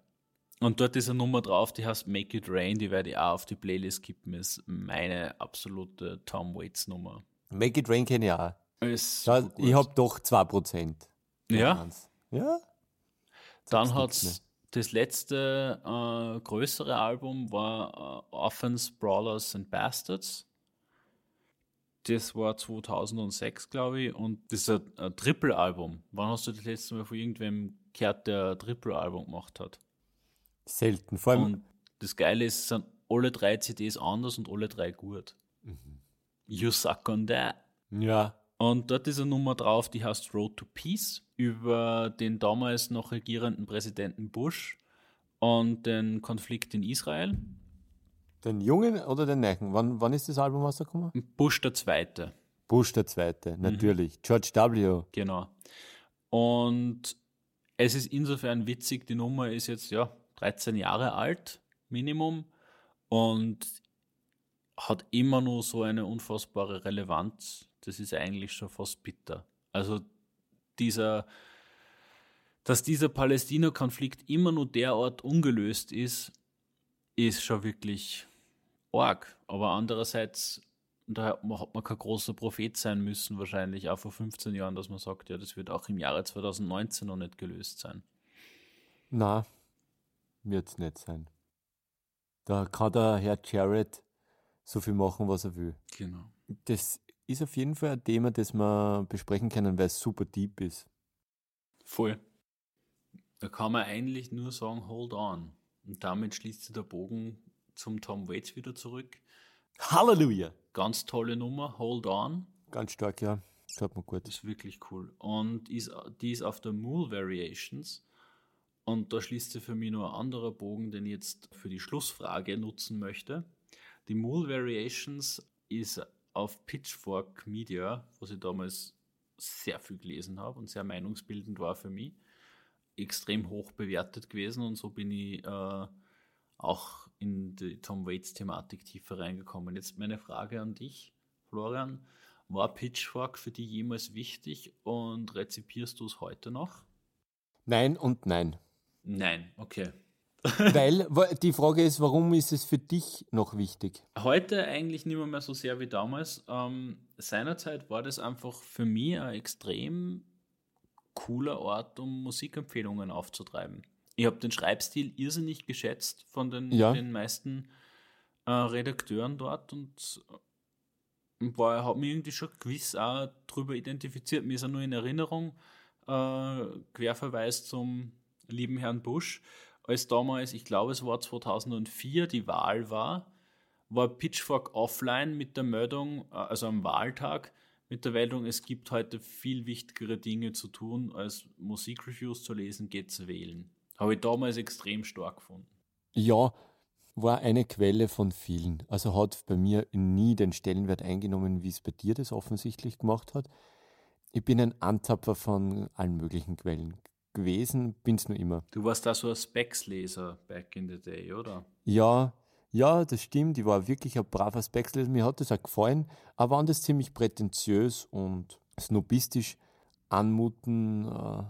A: Und dort ist eine Nummer drauf, die heißt Make It Rain, die werde ich auch auf die Playlist kippen, ist meine absolute Tom Waits Nummer.
B: Make It Rain kenne ich auch. Ist da, ich habe doch 2%.
A: Ja?
B: Ja?
A: Dann hat es das letzte äh, größere Album war äh, Orphans, Brawlers and Bastards. Das war 2006, glaube ich, und das ist ein, ein Triple-Album. Wann hast du das letzte Mal von irgendwem gehört, der ein Triple-Album gemacht hat?
B: Selten. Vor allem
A: und das Geile ist, sind alle drei CDs anders und alle drei gut. Mhm. You suck on that.
B: Ja.
A: Und dort ist eine Nummer drauf, die heißt Road to Peace, über den damals noch regierenden Präsidenten Bush und den Konflikt in Israel.
B: Den Jungen oder den Neuen? Wann, wann ist das Album rausgekommen?
A: Bush der Zweite.
B: Bush der Zweite, mhm. natürlich. Mhm. George W.
A: Genau. Und es ist insofern witzig, die Nummer ist jetzt, ja, 13 Jahre alt, Minimum, und hat immer nur so eine unfassbare Relevanz. Das ist eigentlich schon fast bitter. Also dieser, dass dieser Palästina-Konflikt immer nur derart ungelöst ist, ist schon wirklich arg. Aber andererseits, da hat man, kein großer Prophet sein müssen, wahrscheinlich auch vor 15 Jahren, dass man sagt, ja, das wird auch im Jahre 2019 noch nicht gelöst sein.
B: Na, wird es nicht sein. Da kann der Herr Jared so viel machen, was er will.
A: Genau.
B: Das ist auf jeden Fall ein Thema, das wir besprechen können, weil es super deep ist.
A: Voll. Da kann man eigentlich nur sagen, hold on. Und damit schließt sich der Bogen zum Tom Waits wieder zurück.
B: Halleluja!
A: Ganz tolle Nummer, hold on.
B: Ganz stark, ja. Schaut mir gut.
A: Das ist wirklich cool. Und ist, die ist auf der Mool Variations. Und da schließt sich für mich nur ein anderer Bogen, den ich jetzt für die Schlussfrage nutzen möchte. Die Mool Variations ist auf Pitchfork Media, was ich damals sehr viel gelesen habe und sehr meinungsbildend war für mich, extrem hoch bewertet gewesen und so bin ich äh, auch in die Tom Waits Thematik tiefer reingekommen. Jetzt meine Frage an dich, Florian. War Pitchfork für dich jemals wichtig und rezipierst du es heute noch?
B: Nein und nein.
A: Nein, okay.
B: Weil die Frage ist, warum ist es für dich noch wichtig?
A: Heute eigentlich nicht mehr so sehr wie damals. Ähm, seinerzeit war das einfach für mich ein extrem cooler Ort, um Musikempfehlungen aufzutreiben. Ich habe den Schreibstil irrsinnig geschätzt von den, ja. den meisten äh, Redakteuren dort und war, habe mich irgendwie schon gewiss auch darüber identifiziert. Mir ist ja nur in Erinnerung äh, Querverweis zum lieben Herrn Busch als damals, ich glaube es war 2004, die Wahl war, war Pitchfork offline mit der Meldung, äh, also am Wahltag, mit der Meldung, es gibt heute viel wichtigere Dinge zu tun, als Musikreviews zu lesen, geht's wählen. Habe ich damals extrem stark gefunden.
B: Ja, war eine Quelle von vielen. Also hat bei mir nie den Stellenwert eingenommen, wie es bei dir das offensichtlich gemacht hat. Ich bin ein Antapfer von allen möglichen Quellen gewesen, bin es nur immer.
A: Du warst da so ein Specs-Leser back in the day, oder?
B: Ja, ja, das stimmt. Ich war wirklich ein braver Specs-Leser. Mir hat das auch gefallen, aber anders ziemlich prätentiös und snobistisch anmuten äh,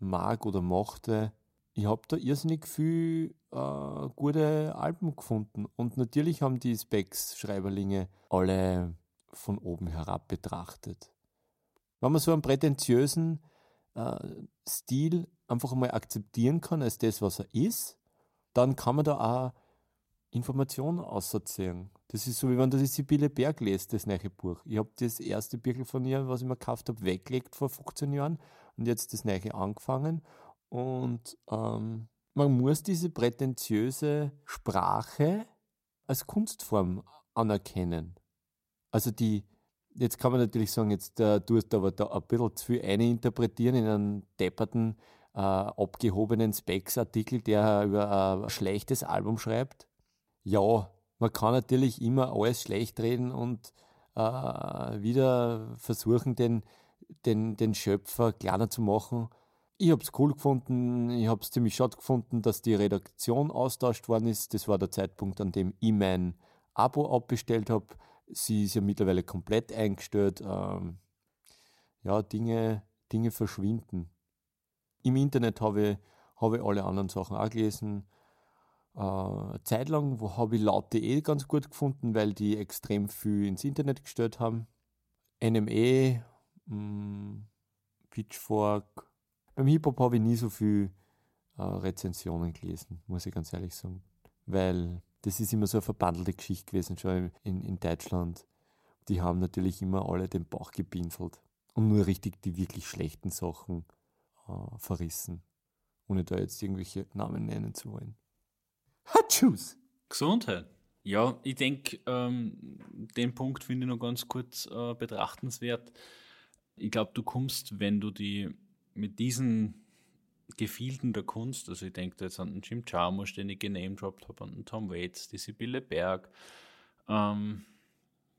B: mag oder mochte. Ich habe da irrsinnig viel äh, gute Alben gefunden. Und natürlich haben die Specs-Schreiberlinge alle von oben herab betrachtet. Wenn man so einen prätentiösen äh, Stil einfach mal akzeptieren kann als das, was er ist, dann kann man da auch Informationen auserzählen. Das ist so, wie wenn du die Sibylle Berg liest, das neue Buch. Ich habe das erste Buch von ihr, was ich mir gekauft habe, weggelegt vor 15 Jahren und jetzt das neue angefangen. Und ähm, man muss diese prätentiöse Sprache als Kunstform anerkennen. Also die, Jetzt kann man natürlich sagen, jetzt äh, tust du aber da ein bisschen zu viel eininterpretieren in einen depperten, äh, abgehobenen Specs-Artikel, der über ein schlechtes Album schreibt. Ja, man kann natürlich immer alles schlecht reden und äh, wieder versuchen, den, den, den Schöpfer kleiner zu machen. Ich habe es cool gefunden, ich habe es ziemlich schade gefunden, dass die Redaktion austauscht worden ist. Das war der Zeitpunkt, an dem ich mein Abo abbestellt habe. Sie ist ja mittlerweile komplett eingestellt. Ähm, ja, Dinge, Dinge verschwinden. Im Internet habe ich, hab ich alle anderen Sachen auch gelesen. Äh, Zeitlang habe ich laut.de ganz gut gefunden, weil die extrem viel ins Internet gestellt haben. NME, mh, mm, Pitchfork. Beim Hip-Hop habe ich nie so viel äh, Rezensionen gelesen, muss ich ganz ehrlich sagen. Weil das ist immer so eine verbandelte Geschichte gewesen, schon in, in Deutschland. Die haben natürlich immer alle den Bauch gepinselt und nur richtig die wirklich schlechten Sachen äh, verrissen. Ohne da jetzt irgendwelche Namen nennen zu wollen.
A: Hatschus! Gesundheit. Ja, ich denke, ähm, den Punkt finde ich noch ganz kurz äh, betrachtenswert. Ich glaube, du kommst, wenn du die mit diesen Gefilden der Kunst, also ich denke jetzt an den Jim Jarmusch, den ich genamedroppt habe, an den Tom Waits, die Sibylle Berg, ähm,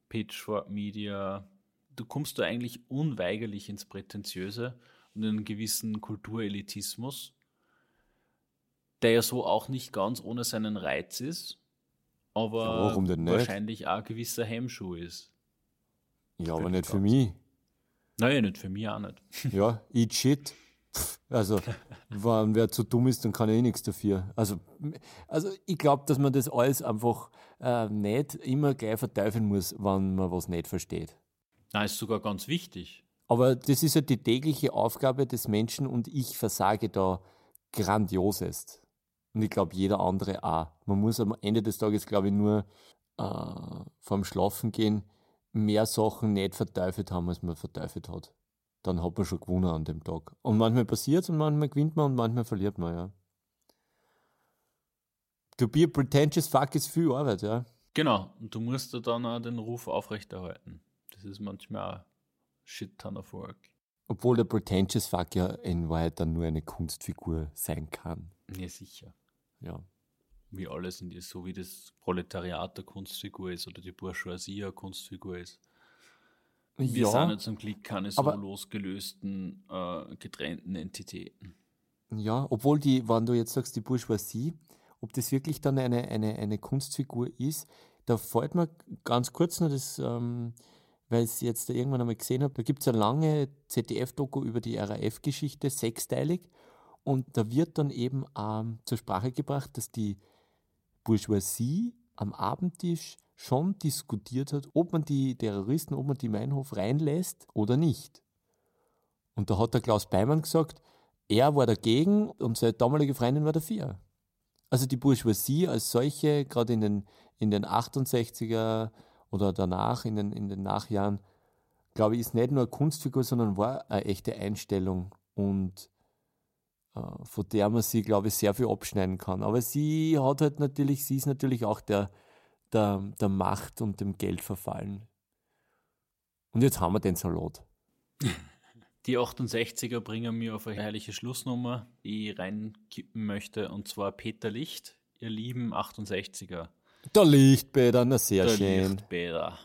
A: Pitchfork Media, du kommst da eigentlich unweigerlich ins Prätentiöse und in einen gewissen Kulturelitismus, der ja so auch nicht ganz ohne seinen Reiz ist, aber ja, wahrscheinlich auch ein gewisser Hemmschuh ist.
B: Ja, aber nicht für mich.
A: Nein, nicht für mich auch nicht.
B: Ja, eat shit. Also, wenn wer zu dumm ist, dann kann er eh nichts dafür. Also, also ich glaube, dass man das alles einfach äh, nicht immer gleich verteufeln muss, wenn man was nicht versteht.
A: Nein, ist sogar ganz wichtig.
B: Aber das ist ja die tägliche Aufgabe des Menschen und ich versage da grandiosest. Und ich glaube, jeder andere auch. Man muss am Ende des Tages, glaube ich, nur äh, vorm Schlafen gehen mehr Sachen nicht verteufelt haben, als man verteufelt hat. Dann hat man schon gewonnen an dem Tag. Und manchmal passiert es und manchmal gewinnt man und manchmal verliert man, ja. To be a pretentious fuck ist viel Arbeit, ja.
A: Genau, und du musst da dann auch den Ruf aufrechterhalten. Das ist manchmal auch shit ton of work.
B: Obwohl der pretentious fuck ja in Wahrheit dann nur eine Kunstfigur sein kann.
A: Ja, sicher.
B: Ja.
A: Wie alles in dir, so wie das Proletariat der Kunstfigur ist oder die Bourgeoisie eine Kunstfigur ist. Wir sind ja zum Glück keine so
B: aber-
A: losgelösten, äh, getrennten Entitäten.
B: Ja, obwohl die, wenn du jetzt sagst, die Bourgeoisie, ob das wirklich dann eine, eine, eine Kunstfigur ist, da fällt mir ganz kurz noch das, ähm, weil ich es jetzt da irgendwann einmal gesehen habe, da gibt es eine lange ZDF-Doku über die RAF-Geschichte, sechsteilig, und da wird dann eben ähm, zur Sprache gebracht, dass die Bourgeoisie am Abendtisch schon diskutiert hat, ob man die Terroristen, ob man die Meinhof reinlässt oder nicht. Und da hat der Klaus Beimann gesagt, er war dagegen und seine damalige Freundin war dafür. Also die Bourgeoisie als solche, gerade in den, in den 68er oder danach, in den, in den Nachjahren, glaube ich, ist nicht nur eine Kunstfigur, sondern war eine echte Einstellung und äh, von der man sie, glaube ich, sehr viel abschneiden kann. Aber sie hat halt natürlich, sie ist natürlich auch der, der, der Macht und dem Geld verfallen. Und jetzt haben wir den Salat.
A: Die 68er bringen mir auf eine herrliche Schlussnummer, die ich reinkippen möchte, und zwar Peter Licht, ihr lieben 68er.
B: Der Lichtbäder, na sehr
A: Der
B: schön.
A: Lichtbäder.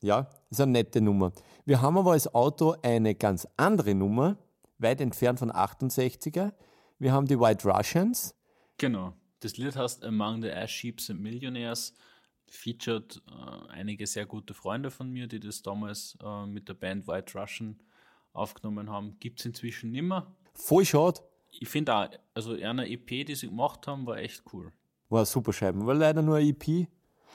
B: Ja, ist eine nette Nummer. Wir haben aber als Auto eine ganz andere Nummer, weit entfernt von 68er. Wir haben die White Russians.
A: Genau. Das Lied heißt Among the Ash Sheeps and Millionaires. Featured äh, einige sehr gute Freunde von mir, die das damals äh, mit der Band White Russian aufgenommen haben. Gibt es inzwischen nimmer.
B: Voll schade.
A: Ich finde auch, also eine EP, die sie gemacht haben, war echt cool.
B: War super Scheiben. War leider nur eine EP.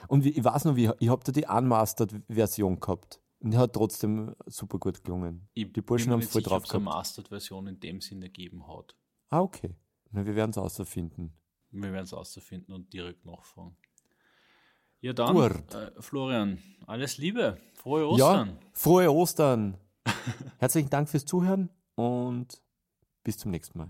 B: Und ich weiß noch, wie, ich habe da die Unmastered-Version gehabt. Und die hat trotzdem super gut gelungen.
A: Ich
B: Die Burschen haben
A: nicht
B: voll drauf
A: ob es eine
B: gehabt.
A: Mastered-Version in dem Sinne gegeben hat.
B: Ah, okay. Na, wir werden es außerfinden.
A: Wir werden es auszufinden und direkt nachfragen. Ja, dann,
B: Gut.
A: äh, Florian, alles Liebe, frohe
B: Ja,
A: Ostern.
B: frohe Ostern. Herzlichen Dank fürs Zuhören und bis zum nächsten Mal.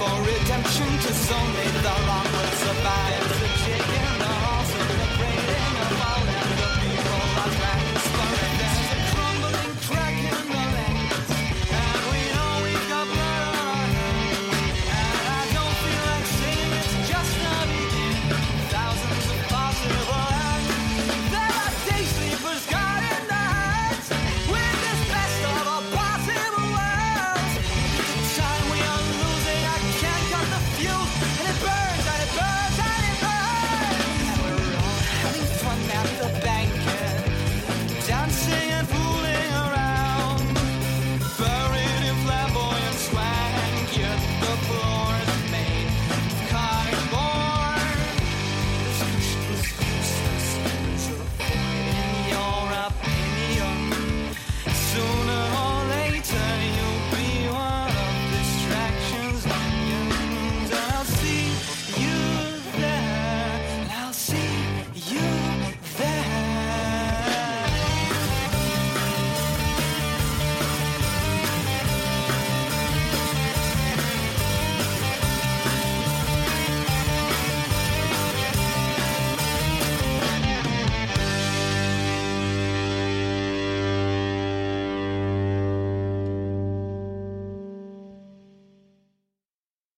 C: for redemption. Just only the long will survive.